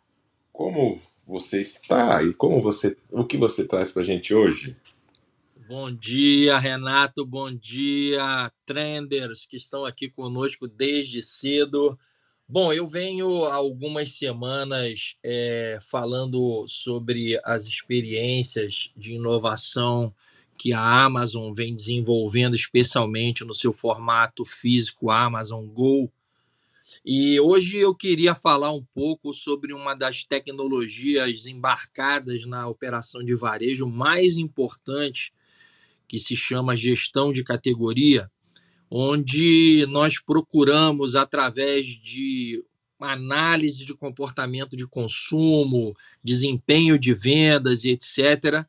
Speaker 1: como você está e como você, o que você traz para a gente hoje?
Speaker 4: Bom dia, Renato. Bom dia, trenders que estão aqui conosco desde cedo. Bom, eu venho há algumas semanas é, falando sobre as experiências de inovação que a Amazon vem desenvolvendo, especialmente no seu formato físico Amazon Go. E hoje eu queria falar um pouco sobre uma das tecnologias embarcadas na operação de varejo mais importante, que se chama gestão de categoria, onde nós procuramos, através de análise de comportamento de consumo, desempenho de vendas e etc.,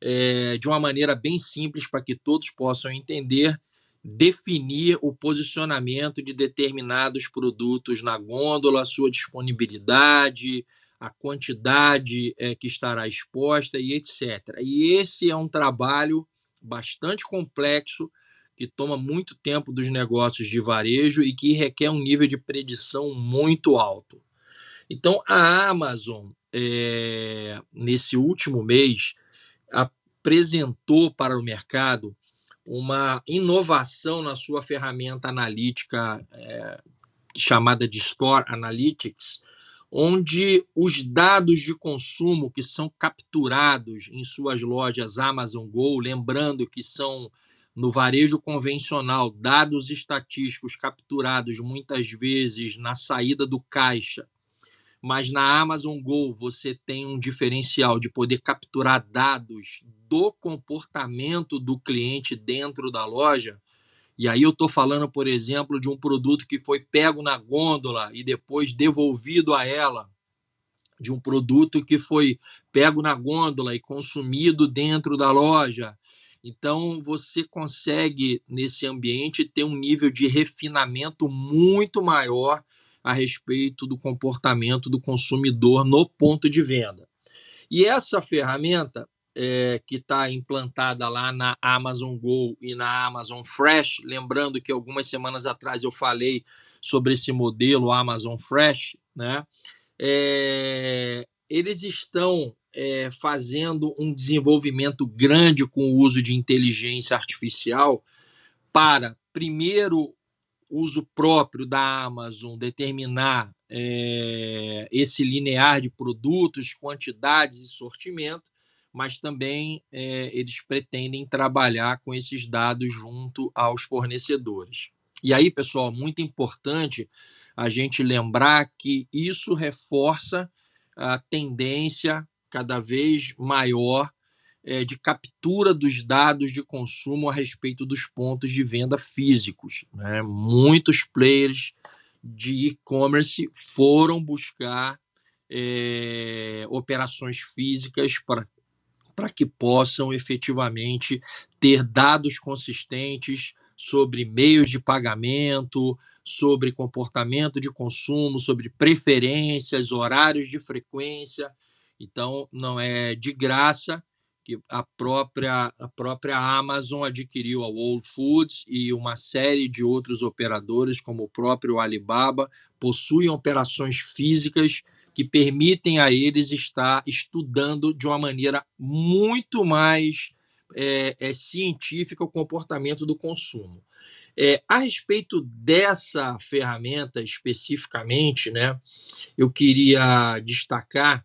Speaker 4: é, de uma maneira bem simples para que todos possam entender, definir o posicionamento de determinados produtos na gôndola, sua disponibilidade, a quantidade é, que estará exposta e etc. E esse é um trabalho bastante complexo que toma muito tempo dos negócios de varejo e que requer um nível de predição muito alto. Então, a Amazon, é, nesse último mês, apresentou para o mercado uma inovação na sua ferramenta analítica é, chamada de Store Analytics, onde os dados de consumo que são capturados em suas lojas Amazon Go, lembrando que são no varejo convencional, dados estatísticos capturados muitas vezes na saída do caixa, mas na Amazon Go você tem um diferencial de poder capturar dados do comportamento do cliente dentro da loja. E aí eu estou falando, por exemplo, de um produto que foi pego na gôndola e depois devolvido a ela, de um produto que foi pego na gôndola e consumido dentro da loja, então, você consegue, nesse ambiente, ter um nível de refinamento muito maior a respeito do comportamento do consumidor no ponto de venda. E essa ferramenta, é, que está implantada lá na Amazon Go e na Amazon Fresh, lembrando que algumas semanas atrás eu falei sobre esse modelo Amazon Fresh, né? É, eles estão é, fazendo um desenvolvimento grande com o uso de inteligência artificial para, primeiro, uso próprio da Amazon determinar esse linear de produtos, quantidades e sortimento, mas também é, eles pretendem trabalhar com esses dados junto aos fornecedores. E aí, pessoal, muito importante a gente lembrar que isso reforça a tendência cada vez maior é, de captura dos dados de consumo a respeito dos pontos de venda físicos. Né? Muitos players de e-commerce foram buscar é, operações físicas para para que possam efetivamente ter dados consistentes sobre meios de pagamento, sobre comportamento de consumo, sobre preferências, horários de frequência. Então, não é de graça que a própria, a própria Amazon adquiriu a Whole Foods e uma série de outros operadores, como o próprio Alibaba, possuem operações físicas que permitem a eles estar estudando de uma maneira muito mais é, é, científica o comportamento do consumo. É, a respeito dessa ferramenta especificamente, né, eu queria destacar.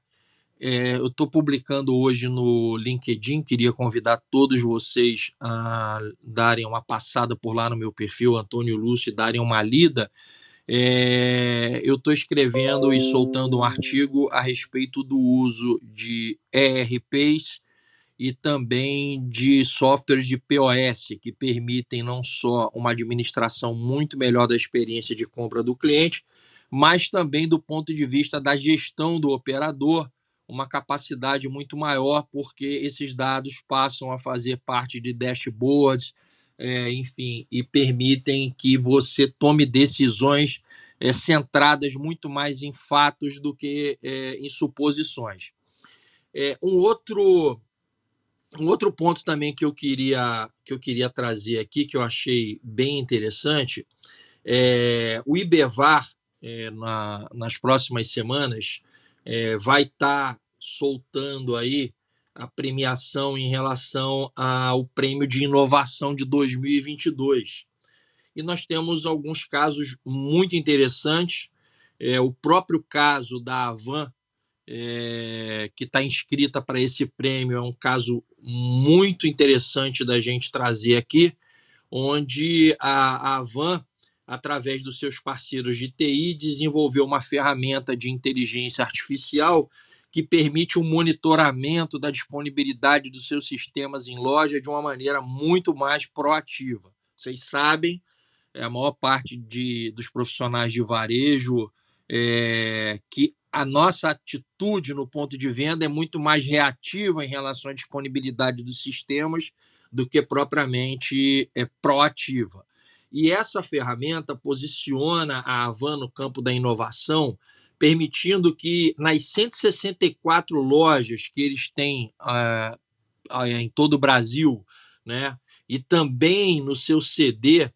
Speaker 4: É, eu estou publicando hoje no LinkedIn, queria convidar todos vocês a darem uma passada por lá no meu perfil, Antônio Lúcio, e darem uma lida. É, eu estou escrevendo e soltando um artigo a respeito do uso de ERPs e também de softwares de POS, que permitem não só uma administração muito melhor da experiência de compra do cliente, mas também do ponto de vista da gestão do operador, uma capacidade muito maior, porque esses dados passam a fazer parte de dashboards, é, enfim, e permitem que você tome decisões é, centradas muito mais em fatos do que é, em suposições. É, um outro um outro ponto também que eu queria que eu queria trazer aqui que eu achei bem interessante é o IBEVAR é, na, nas próximas semanas é, vai estar tá soltando aí a premiação em relação ao prêmio de inovação de 2022 e nós temos alguns casos muito interessantes. É, o próprio caso da Avan é, que está inscrita para esse prêmio é um caso muito interessante da gente trazer aqui, onde a, a Avan, através dos seus parceiros de TI, desenvolveu uma ferramenta de inteligência artificial que permite o um monitoramento da disponibilidade dos seus sistemas em loja de uma maneira muito mais proativa. Vocês sabem, é a maior parte de, dos profissionais de varejo é, que a nossa atitude no ponto de venda é muito mais reativa em relação à disponibilidade dos sistemas do que propriamente é, proativa. E essa ferramenta posiciona a Avan no campo da inovação, permitindo que nas 164 lojas que eles têm uh, em todo o Brasil, né, e também no seu CD,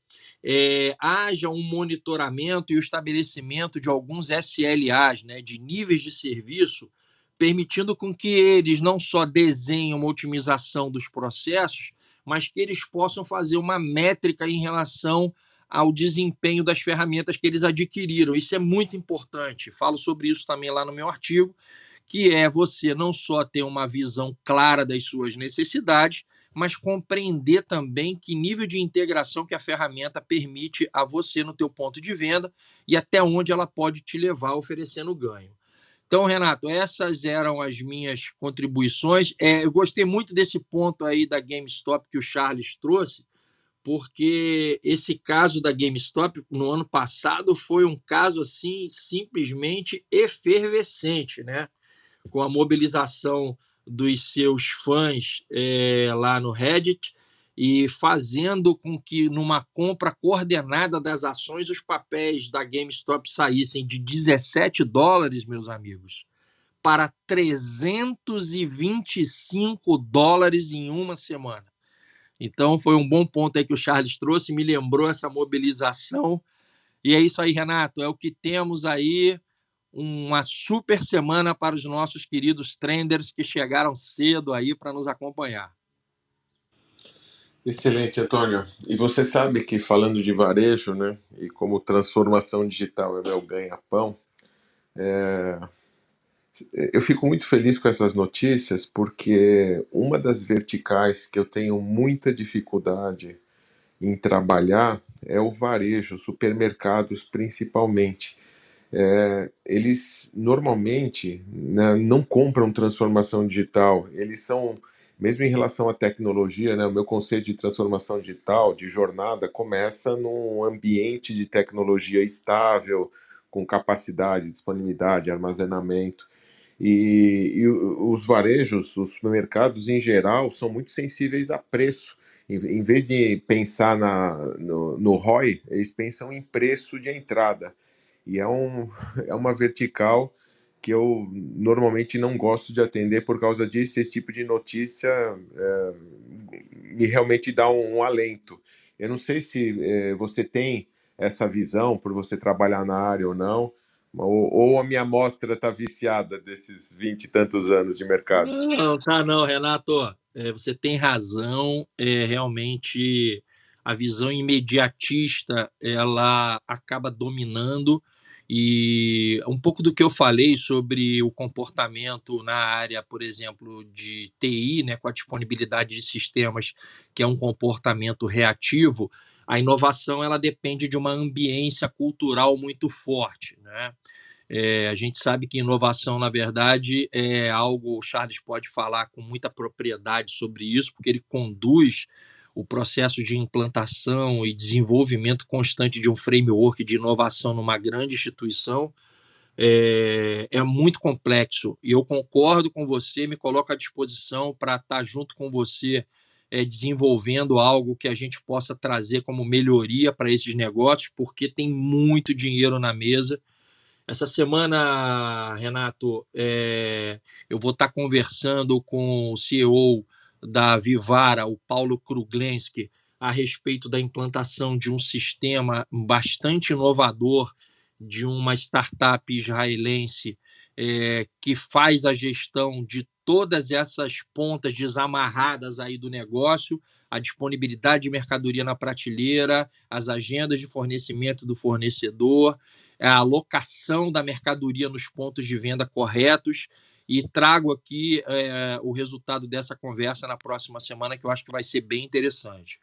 Speaker 4: é, haja um monitoramento e o estabelecimento de alguns SLAs, né, de níveis de serviço, permitindo com que eles não só desenhem uma otimização dos processos, mas que eles possam fazer uma métrica em relação ao desempenho das ferramentas que eles adquiriram. Isso é muito importante. Falo sobre isso também lá no meu artigo, que é você não só ter uma visão clara das suas necessidades, mas compreender também que nível de integração que a ferramenta permite a você no teu ponto de venda e até onde ela pode te levar oferecendo ganho. Então, Renato, essas eram as minhas contribuições. É, eu gostei muito desse ponto aí da GameStop que o Charles trouxe, porque esse caso da GameStop no ano passado foi um caso assim simplesmente efervescente, né? Com a mobilização dos seus fãs é, lá no Reddit e fazendo com que numa compra coordenada das ações os papéis da GameStop saíssem de 17 dólares, meus amigos, para 325 dólares em uma semana. Então foi um bom ponto aí que o Charles trouxe, me lembrou essa mobilização. E é isso aí, Renato, é o que temos aí uma super semana para os nossos queridos trenders que chegaram cedo aí para nos acompanhar.
Speaker 1: Excelente, Antônio. E você sabe que falando de varejo, né, e como transformação digital é meu ganha-pão, é... eu fico muito feliz com essas notícias porque uma das verticais que eu tenho muita dificuldade em trabalhar é o varejo, supermercados principalmente é, eles normalmente né, não compram transformação digital, eles são, mesmo em relação à tecnologia, né, o meu conceito de transformação digital, de jornada, começa num ambiente de tecnologia estável, com capacidade, disponibilidade, armazenamento. E, e os varejos, os supermercados em geral, são muito sensíveis a preço. Em, vez de pensar na, no, no ROI, eles pensam em preço de entrada. E é, um, é uma vertical que eu normalmente não gosto de atender por causa disso. Esse tipo de notícia é, me realmente dá um, um, alento. Eu não sei se é, você tem essa visão por você trabalhar na área ou não, Ou, ou a minha amostra está viciada desses vinte e tantos anos de mercado?
Speaker 4: Não, tá não, Renato. É, você tem razão. É, realmente, a visão imediatista ela acaba dominando e um pouco do que eu falei sobre o comportamento na área, por exemplo, de TI, né, com a disponibilidade de sistemas, que é um comportamento reativo, a inovação ela depende de uma ambiência cultural muito forte, né? É, a gente sabe que inovação, na verdade, é algo, o Charles pode falar com muita propriedade sobre isso, porque ele conduz o processo de implantação e desenvolvimento constante de um framework de inovação numa grande instituição é, é muito complexo. E eu concordo com você, me coloco à disposição para estar junto com você é, desenvolvendo algo que a gente possa trazer como melhoria para esses negócios, porque tem muito dinheiro na mesa. Essa semana, Renato, é, eu vou estar conversando com o CEO da Vivara, o Paulo Kruglenski, a respeito da implantação de um sistema bastante inovador de uma startup israelense é, que faz a gestão de todas essas pontas desamarradas aí do negócio, a disponibilidade de mercadoria na prateleira, as agendas de fornecimento do fornecedor, a alocação da mercadoria nos pontos de venda corretos e trago aqui é, o resultado dessa conversa na próxima semana, que eu acho que vai ser bem interessante.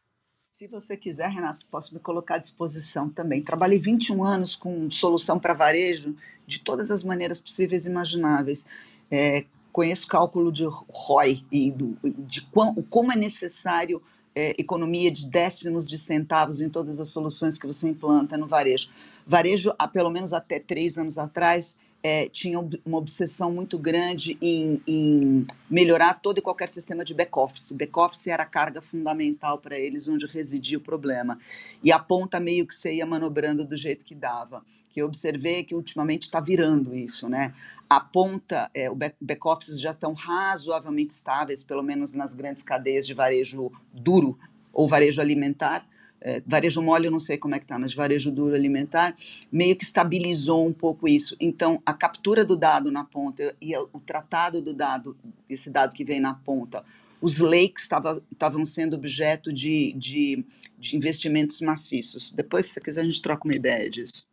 Speaker 3: Se você quiser, Renato, posso me colocar à disposição também. Trabalhei 21 anos com solução para varejo de todas as maneiras possíveis e imagináveis. É, conheço cálculo de ROI e do, de quão, como é necessário é, economia de décimos de centavos em todas as soluções que você implanta no varejo. Varejo, há pelo menos até três anos atrás, é, tinham uma obsessão muito grande em, em, melhorar todo e qualquer sistema de back-office. Back-office era a carga fundamental para eles, onde residia o problema. E a ponta meio que você ia manobrando do jeito que dava. Que eu observei que ultimamente está virando isso, né? A ponta, é, o back-office já estão razoavelmente estáveis, pelo menos nas grandes cadeias de varejo duro ou varejo alimentar, é, varejo mole eu não sei como é que tá, mas varejo duro alimentar, meio que estabilizou um pouco isso. Então, a captura do dado na ponta e o tratado do dado, esse dado que vem na ponta, os lakes estavam sendo objeto de, de, de, investimentos maciços. Depois, se você quiser, a gente troca uma ideia disso.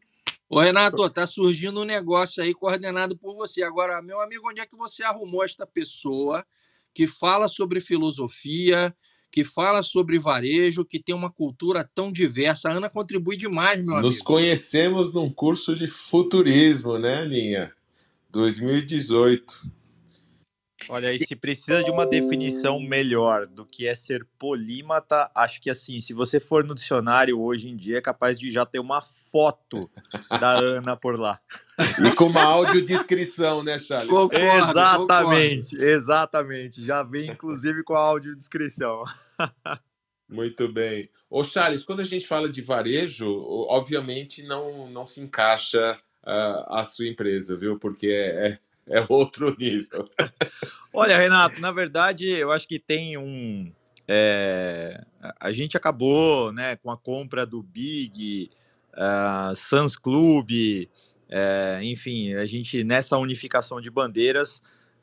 Speaker 4: Ô, Renato, tá surgindo um negócio aí coordenado por você. Agora, meu amigo, onde é que você arrumou esta pessoa que fala sobre filosofia, que fala sobre varejo, que tem uma cultura tão diversa. A Ana contribui demais, meu amigo.
Speaker 1: Nos conhecemos num curso de futurismo, né, Linha? 2018.
Speaker 6: Olha aí, se precisa de uma definição melhor do que é ser polímata, acho que assim, se você for no dicionário hoje em dia, é capaz de já ter uma foto da Ana por lá.
Speaker 1: E com uma audiodescrição, né, Charles?
Speaker 6: Concordo, exatamente, concordo. exatamente. Já vem, inclusive, com a audiodescrição.
Speaker 1: Muito bem. Ô, Charles, quando a gente fala de varejo, obviamente não, não se encaixa uh, a sua empresa, viu? Porque é, é é outro nível.
Speaker 6: Olha, Renato, na verdade, eu acho que tem um. É, a gente acabou né, com a compra do Big, uh, Suns Club, é, enfim, a gente nessa unificação de bandeiras,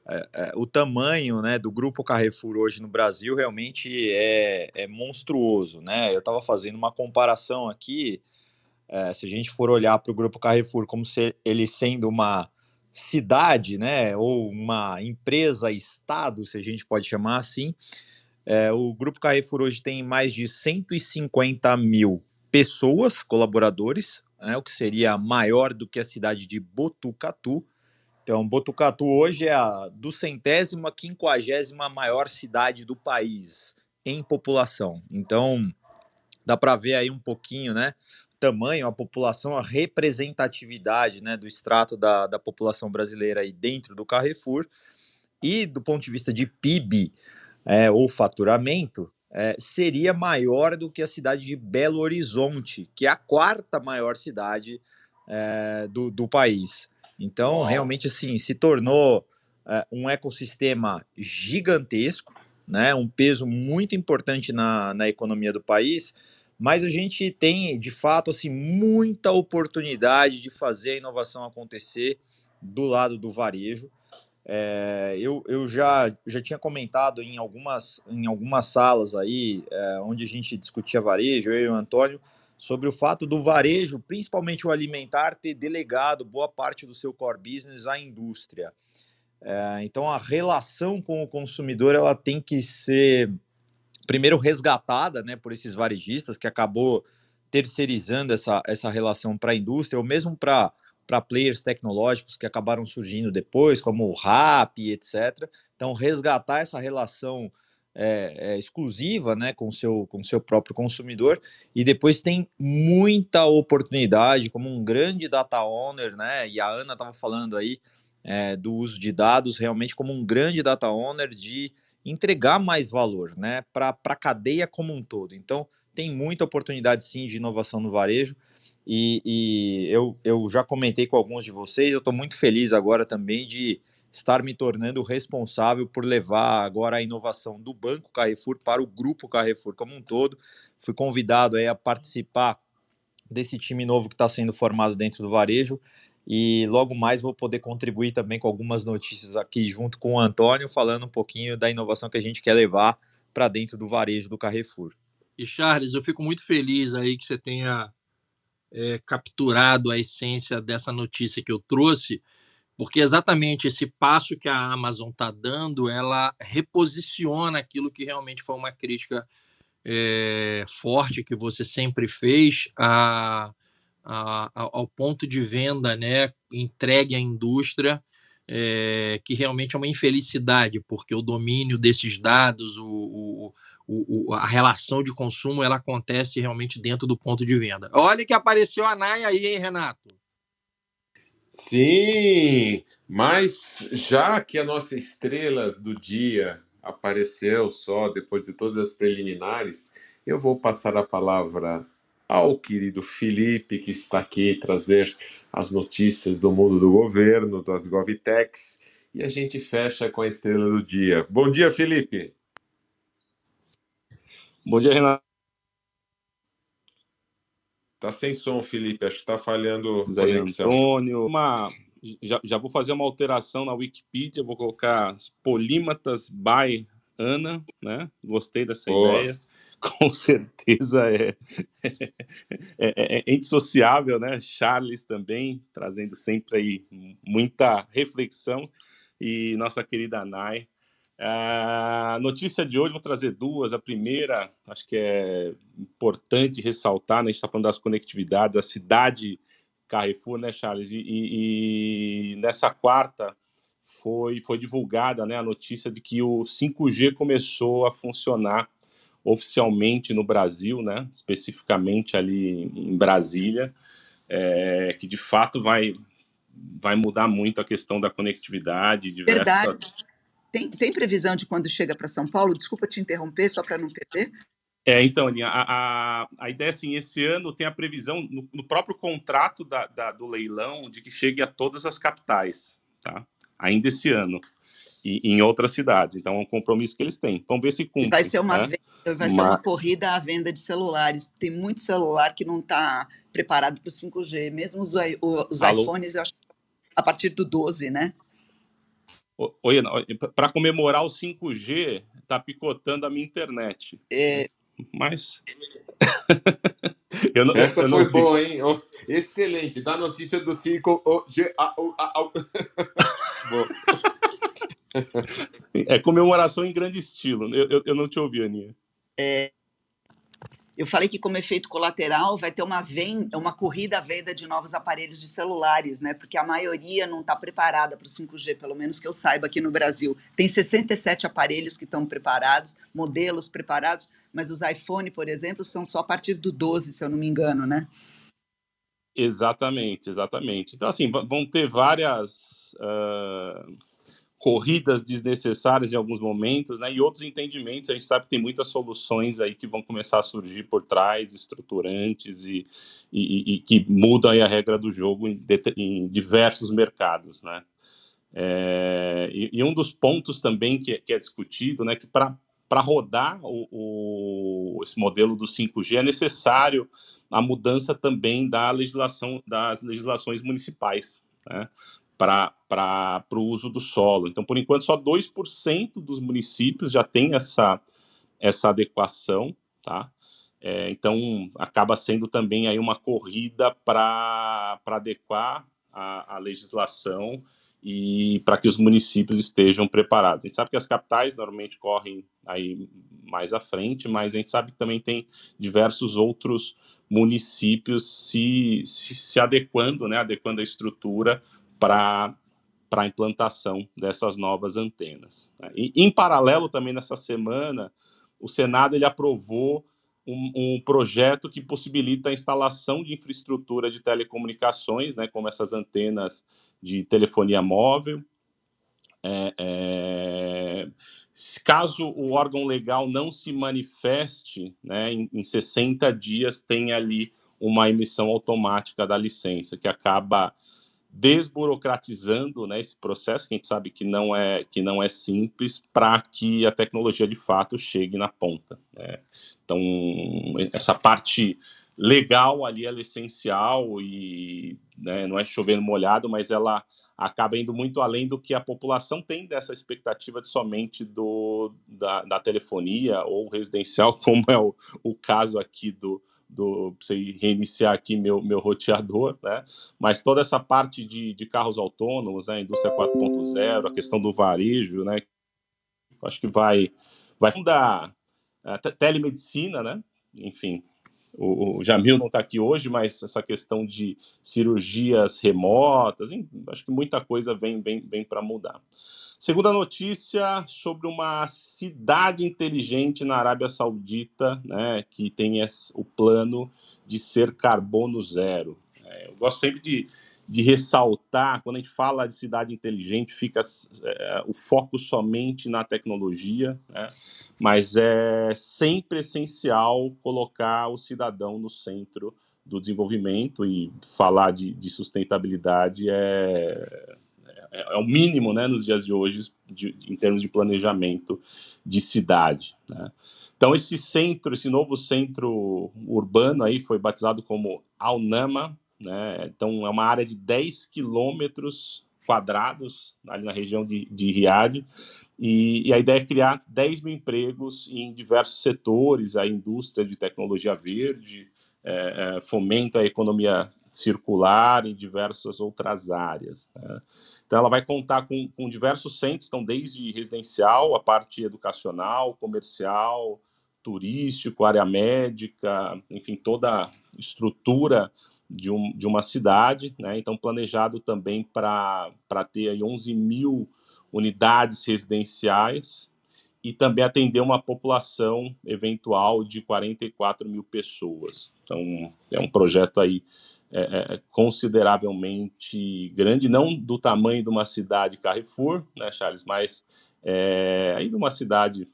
Speaker 6: é, é, o tamanho né, do grupo Carrefour hoje no Brasil realmente é, é monstruoso. Né? Eu estava fazendo uma comparação aqui. Se a gente for olhar para o grupo Carrefour como se ele sendo uma cidade, né, ou uma empresa-estado, se a gente pode chamar assim, é, o Grupo Carrefour hoje tem mais de 150 mil pessoas, colaboradores, né, o que seria maior do que a cidade de Botucatu. Então, Botucatu hoje é a duzentésima, quinquagésima maior cidade do país em população. Então, dá para ver aí um pouquinho, né, tamanho, a população, a representatividade né, do extrato da, da população brasileira aí dentro do Carrefour. E do ponto de vista de PIB é, ou faturamento, é, seria maior do que a cidade de Belo Horizonte, que é a quarta maior cidade é, do, do país. Então, Uau. realmente, assim, se tornou é, um ecossistema gigantesco, né, um peso muito importante na, na economia do país mas a gente tem, de fato, assim, muita oportunidade de fazer a inovação acontecer do lado do varejo. É, eu, eu já, já tinha comentado em algumas, em algumas salas aí, é, onde a gente discutia varejo, eu e o Antônio, sobre o fato do varejo, principalmente o alimentar, ter delegado boa parte do seu core business à indústria. É, então, a relação com o consumidor ela tem que ser primeiro resgatada né, por esses varejistas que acabou terceirizando essa, essa relação para a indústria, ou mesmo para para players tecnológicos que acabaram surgindo depois, como o RAP, etc. Então, resgatar essa relação é, é, exclusiva né, com o seu, com seu próprio consumidor, e depois tem muita oportunidade como um grande data owner, né? E a Ana estava falando aí é, do uso de dados realmente como um grande data owner de entregar mais valor né, para a cadeia como um todo. Então, tem muita oportunidade sim de inovação no varejo. E, e eu, eu já comentei com alguns de vocês, eu estou muito feliz agora também de estar me tornando responsável por levar agora a inovação do Banco Carrefour para o Grupo Carrefour como um todo. Fui convidado aí a participar desse time novo que está sendo formado dentro do varejo e logo mais vou poder contribuir também com algumas notícias aqui junto com o Antônio, falando um pouquinho da inovação que a gente quer levar para dentro do varejo do Carrefour.
Speaker 4: E Charles, eu fico muito feliz aí que você tenha é, capturado a essência dessa notícia que eu trouxe, porque exatamente esse passo que a Amazon está dando, ela reposiciona aquilo que realmente foi uma crítica é, forte que você sempre fez a, a, ao ponto de venda né, entregue à indústria é, que realmente é uma infelicidade, porque o domínio desses dados, o, o, o, a relação de consumo, ela acontece realmente dentro do ponto de venda. Olha que apareceu a Naya aí, hein, Renato?
Speaker 1: Sim, mas já que a nossa estrela do dia apareceu só depois de todas as preliminares, eu vou passar a palavra ao querido Felipe, que está aqui trazer as notícias do mundo do governo, das GovTechs, e a gente fecha com a estrela do dia. Bom dia, Felipe.
Speaker 7: Bom dia, Renato.
Speaker 1: Tá sem som, Felipe. Acho que está falhando
Speaker 7: a conexão. Antônio, uma, já, já vou fazer uma alteração na Wikipedia. Vou colocar polímatas by Ana, né? Gostei dessa Boa. ideia. com certeza é, é, é, é, indissociável, né? Charles também, trazendo sempre aí muita reflexão, e nossa querida Nai. A notícia de hoje, vou trazer duas. A primeira, acho que é importante ressaltar, né? a gente está falando das conectividades, a cidade Carrefour, né, Charles? E, e, e nessa quarta foi, foi divulgada né, a notícia de que o 5G começou a funcionar oficialmente no Brasil, né, especificamente ali em Brasília, é, que de fato vai, vai mudar muito a questão da conectividade.
Speaker 3: Diversas... Verdade. Tem, tem previsão de quando chega para São Paulo? Desculpa te interromper, só para não perder.
Speaker 7: É, então, a, a, a ideia é assim, esse ano tem a previsão no, no próprio contrato da, da, do leilão de que chegue a todas as capitais, tá? Ainda esse ano e em outras cidades. Então, é um compromisso que eles têm. Vamos ver se cumpre.
Speaker 3: Vai ser uma, né? venda, vai ser uma corrida à venda de celulares. Tem muito celular que não está preparado para o 5G. Mesmo os, os iPhones, eu acho a partir do 12, né?
Speaker 7: Oi, para comemorar o 5G, tá picotando a minha internet. É... Mas.
Speaker 1: não, Essa foi não... boa, hein? Oh, excelente. Da notícia do 5G.
Speaker 7: É comemoração em grande estilo. Eu, eu, eu não te ouvi, Aninha.
Speaker 3: É, eu falei que, como efeito colateral, vai ter uma, venda, uma corrida à venda de novos aparelhos de celulares, né? Porque a maioria não está preparada para o 5G, pelo menos que eu saiba aqui no Brasil. Tem 67 aparelhos que estão preparados, modelos preparados, mas os iPhone, por exemplo, são só a partir do 12, se eu não me engano, né?
Speaker 7: Exatamente, exatamente. Então, assim, vão ter várias. Uh corridas desnecessárias em alguns momentos, né? E outros entendimentos, a gente sabe que tem muitas soluções aí que vão começar a surgir por trás, estruturantes e, e, e que mudam a regra do jogo em, em diversos mercados, né? É, e, e, um dos pontos também que, que, é discutido, né, que para para rodar o, o, esse modelo do 5G é necessário a mudança também da legislação das legislações municipais, né? Para o uso do solo. Então, por enquanto, só 2% dos municípios já tem essa, essa adequação, tá? É, então, acaba sendo também aí uma corrida para adequar a, a legislação e para que os municípios estejam preparados. A gente sabe que as capitais normalmente correm aí mais à frente, mas a gente sabe que também tem diversos outros municípios se, se, se adequando, né, adequando a estrutura para para a implantação dessas novas antenas. Né. E, em paralelo também nessa semana, o Senado ele aprovou um, um, projeto que possibilita a instalação de infraestrutura de telecomunicações, né, como essas antenas de telefonia móvel. É, é, caso o órgão legal não se manifeste, né, em, em 60 dias tem ali uma emissão automática da licença, que acaba desburocratizando né, esse processo, que a gente sabe que não é, que não é simples, para que a tecnologia de fato chegue na ponta. Né? Então, essa parte legal ali é essencial e né, não é chovendo molhado, mas ela acaba indo muito além do que a população tem dessa expectativa de somente do, da, da telefonia ou residencial, como é o, o caso aqui do, do você reiniciar aqui meu, meu roteador, né? Mas toda essa parte de, de carros autônomos, né? Indústria 4.0, a questão do varejo, né? Acho que vai vai fundar a telemedicina, né? Enfim, o, o Jamil não está aqui hoje, mas essa questão de cirurgias remotas, acho que muita coisa vem, vem, vem para mudar. Segunda notícia sobre uma cidade inteligente na Arábia Saudita, né, que tem o plano de ser carbono zero. É, eu gosto sempre de, de ressaltar, quando a gente fala de cidade inteligente, fica é, o foco somente na tecnologia, né, mas é sempre essencial colocar o cidadão no centro do desenvolvimento e falar de, de sustentabilidade é é, é, o mínimo né, nos dias de hoje de, em termos de planejamento de cidade. Né? Então esse centro, esse novo centro urbano aí foi batizado como Al-Nama, né? então é uma área de 10 quilômetros quadrados ali na região de, de Riad e, e, a ideia é criar 10 mil empregos em diversos setores, a indústria de tecnologia verde, é, é, fomenta a economia circular em diversas outras áreas. Né? Então, ela vai contar com, com diversos centros, então, desde residencial, a parte educacional, comercial, turístico, área médica, enfim, toda a estrutura de, um, de uma cidade, né? Então, planejado também para ter aí 11 mil unidades residenciais e também atender uma população eventual de 44 mil pessoas. Então, é um projeto aí é, é, é, consideravelmente grande, não do tamanho de uma cidade Carrefour, né, Charles, mas é, de uma cidade,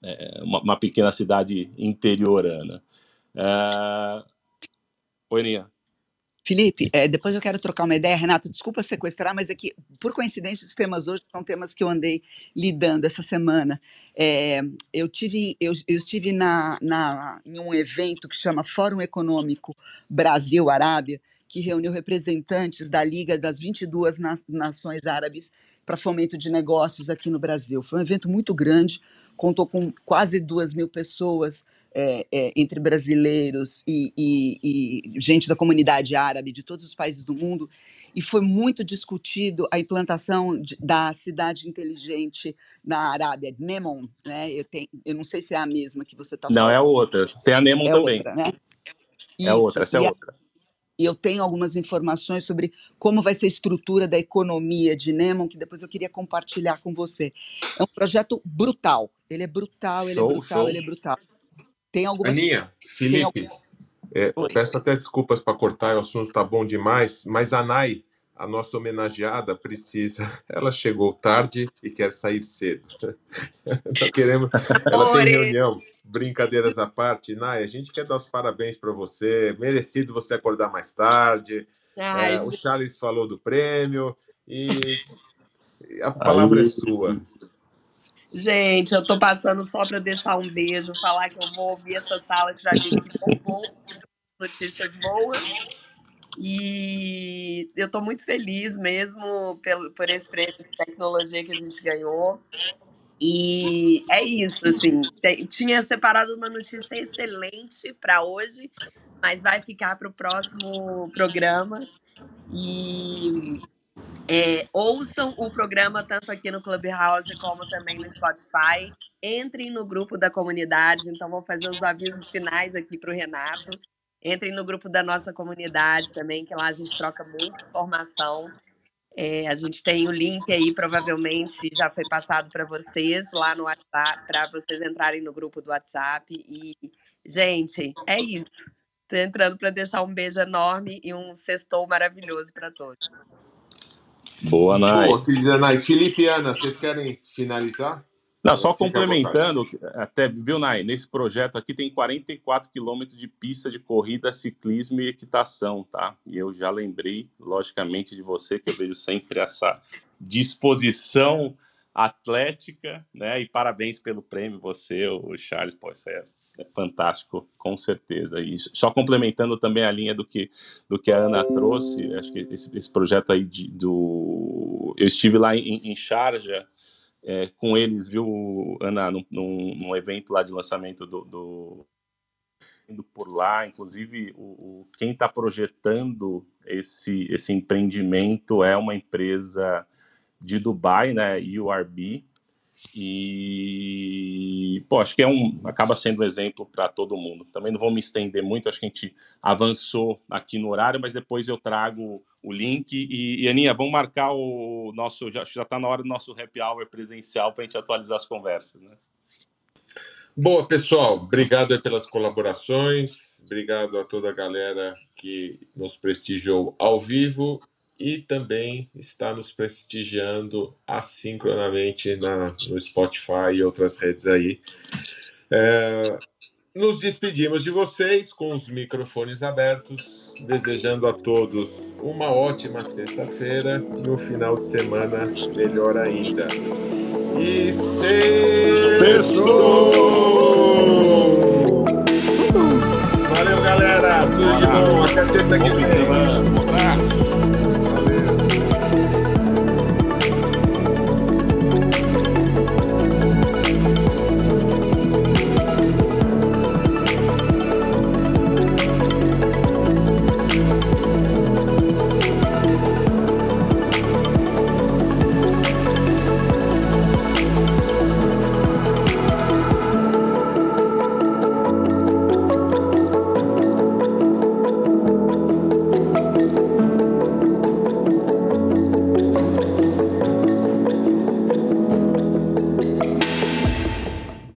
Speaker 7: é, uma, uma, pequena cidade interiorana. É... Oi.
Speaker 3: Felipe, é, depois eu quero trocar uma ideia. Renato, desculpa sequestrar, mas é que, por coincidência, os temas hoje são temas que eu andei lidando essa semana. É, eu, tive, eu, eu estive na, na, em um evento que chama Fórum Econômico Brasil-Arábia, que reuniu representantes da Liga das 22 na, Nações Árabes para fomento de negócios aqui no Brasil. Foi um evento muito grande, contou com quase duas mil pessoas, é, é, entre brasileiros e, e, e, gente da comunidade árabe de todos os países do mundo, e foi muito discutido a implantação de, da cidade inteligente na Arábia, Nemon, né? Eu, tenho, eu não sei se é a mesma que você está falando.
Speaker 7: Não, é outra. Tem a Nemon
Speaker 3: é
Speaker 7: também.
Speaker 3: Outra, né?
Speaker 7: É outra, essa é outra.
Speaker 3: E eu tenho algumas informações sobre como vai ser a estrutura da economia de Nemon, que depois eu queria compartilhar com você. É um projeto brutal. Ele é brutal, show, ele é brutal, show. ele é brutal. Tem algumas.
Speaker 1: Aninha, Felipe, é, peço até desculpas para cortar, o assunto tá bom demais, mas a Nai, a nossa homenageada, precisa. Ela chegou tarde e quer sair cedo. Nós queremos. Ela tem reunião. Brincadeiras à parte, Nai, a gente quer dar os parabéns para você. Merecido você acordar mais tarde. Ai, é, o Charles falou do prêmio e a palavra Ai. é sua.
Speaker 8: Gente, eu tô passando só para deixar um beijo, falar que eu vou ouvir essa sala que já vi que bombou, notícias boas. E eu tô muito feliz mesmo pelo, por esse prêmio de tecnologia que a gente ganhou. E é isso, assim. Tinha separado uma notícia excelente para hoje, mas vai ficar para o próximo programa. E é, ouçam o programa tanto aqui no Clubhouse como também no Spotify. Entrem no grupo da comunidade. Então, vou fazer os avisos finais aqui para o Renato. Entrem no grupo da nossa comunidade também, que lá a gente troca muita informação. É, a gente tem o link aí, provavelmente já foi passado para vocês lá no WhatsApp, para vocês entrarem no grupo do WhatsApp. E, gente, é isso. Estou entrando para deixar um beijo enorme e um sextou maravilhoso para todos.
Speaker 7: Boa, Nai.
Speaker 1: Querida Nai. Felipe e Ana, vocês querem finalizar?
Speaker 7: Não, só complementando, até, viu, Nai, nesse projeto aqui tem 44 quilômetros de pista de corrida, ciclismo e equitação, tá? E eu já lembrei, logicamente, de você, que eu vejo sempre essa disposição atlética, né? E parabéns pelo prêmio, você, o Charles, pô, isso é, é fantástico, com certeza. E só complementando também a linha do que, do que a Ana trouxe, acho que esse, esse projeto aí de, do... Eu estive lá em, em Sharjah, é, com eles, viu, Ana, num, num, evento lá de lançamento do, do indo por lá, inclusive o, o quem está projetando esse esse empreendimento é uma empresa de Dubai, né, URB, e, pô, acho que é um, acaba sendo um exemplo para todo mundo. Também não vou me estender muito, acho que a gente avançou aqui no horário, mas depois eu trago o link. E, e Aninha, vamos marcar o nosso, já está na hora do nosso happy hour presencial para a gente atualizar as conversas, né?
Speaker 1: Boa, pessoal. Obrigado pelas colaborações. Obrigado a toda a galera que nos prestigiou ao vivo e também está nos prestigiando assincronamente na, no Spotify e outras redes aí. É, nos despedimos de vocês com os microfones abertos, desejando a todos uma ótima sexta-feira e um final de semana melhor ainda. E sextou! Valeu, galera! Tudo de bom! Até sexta que vem!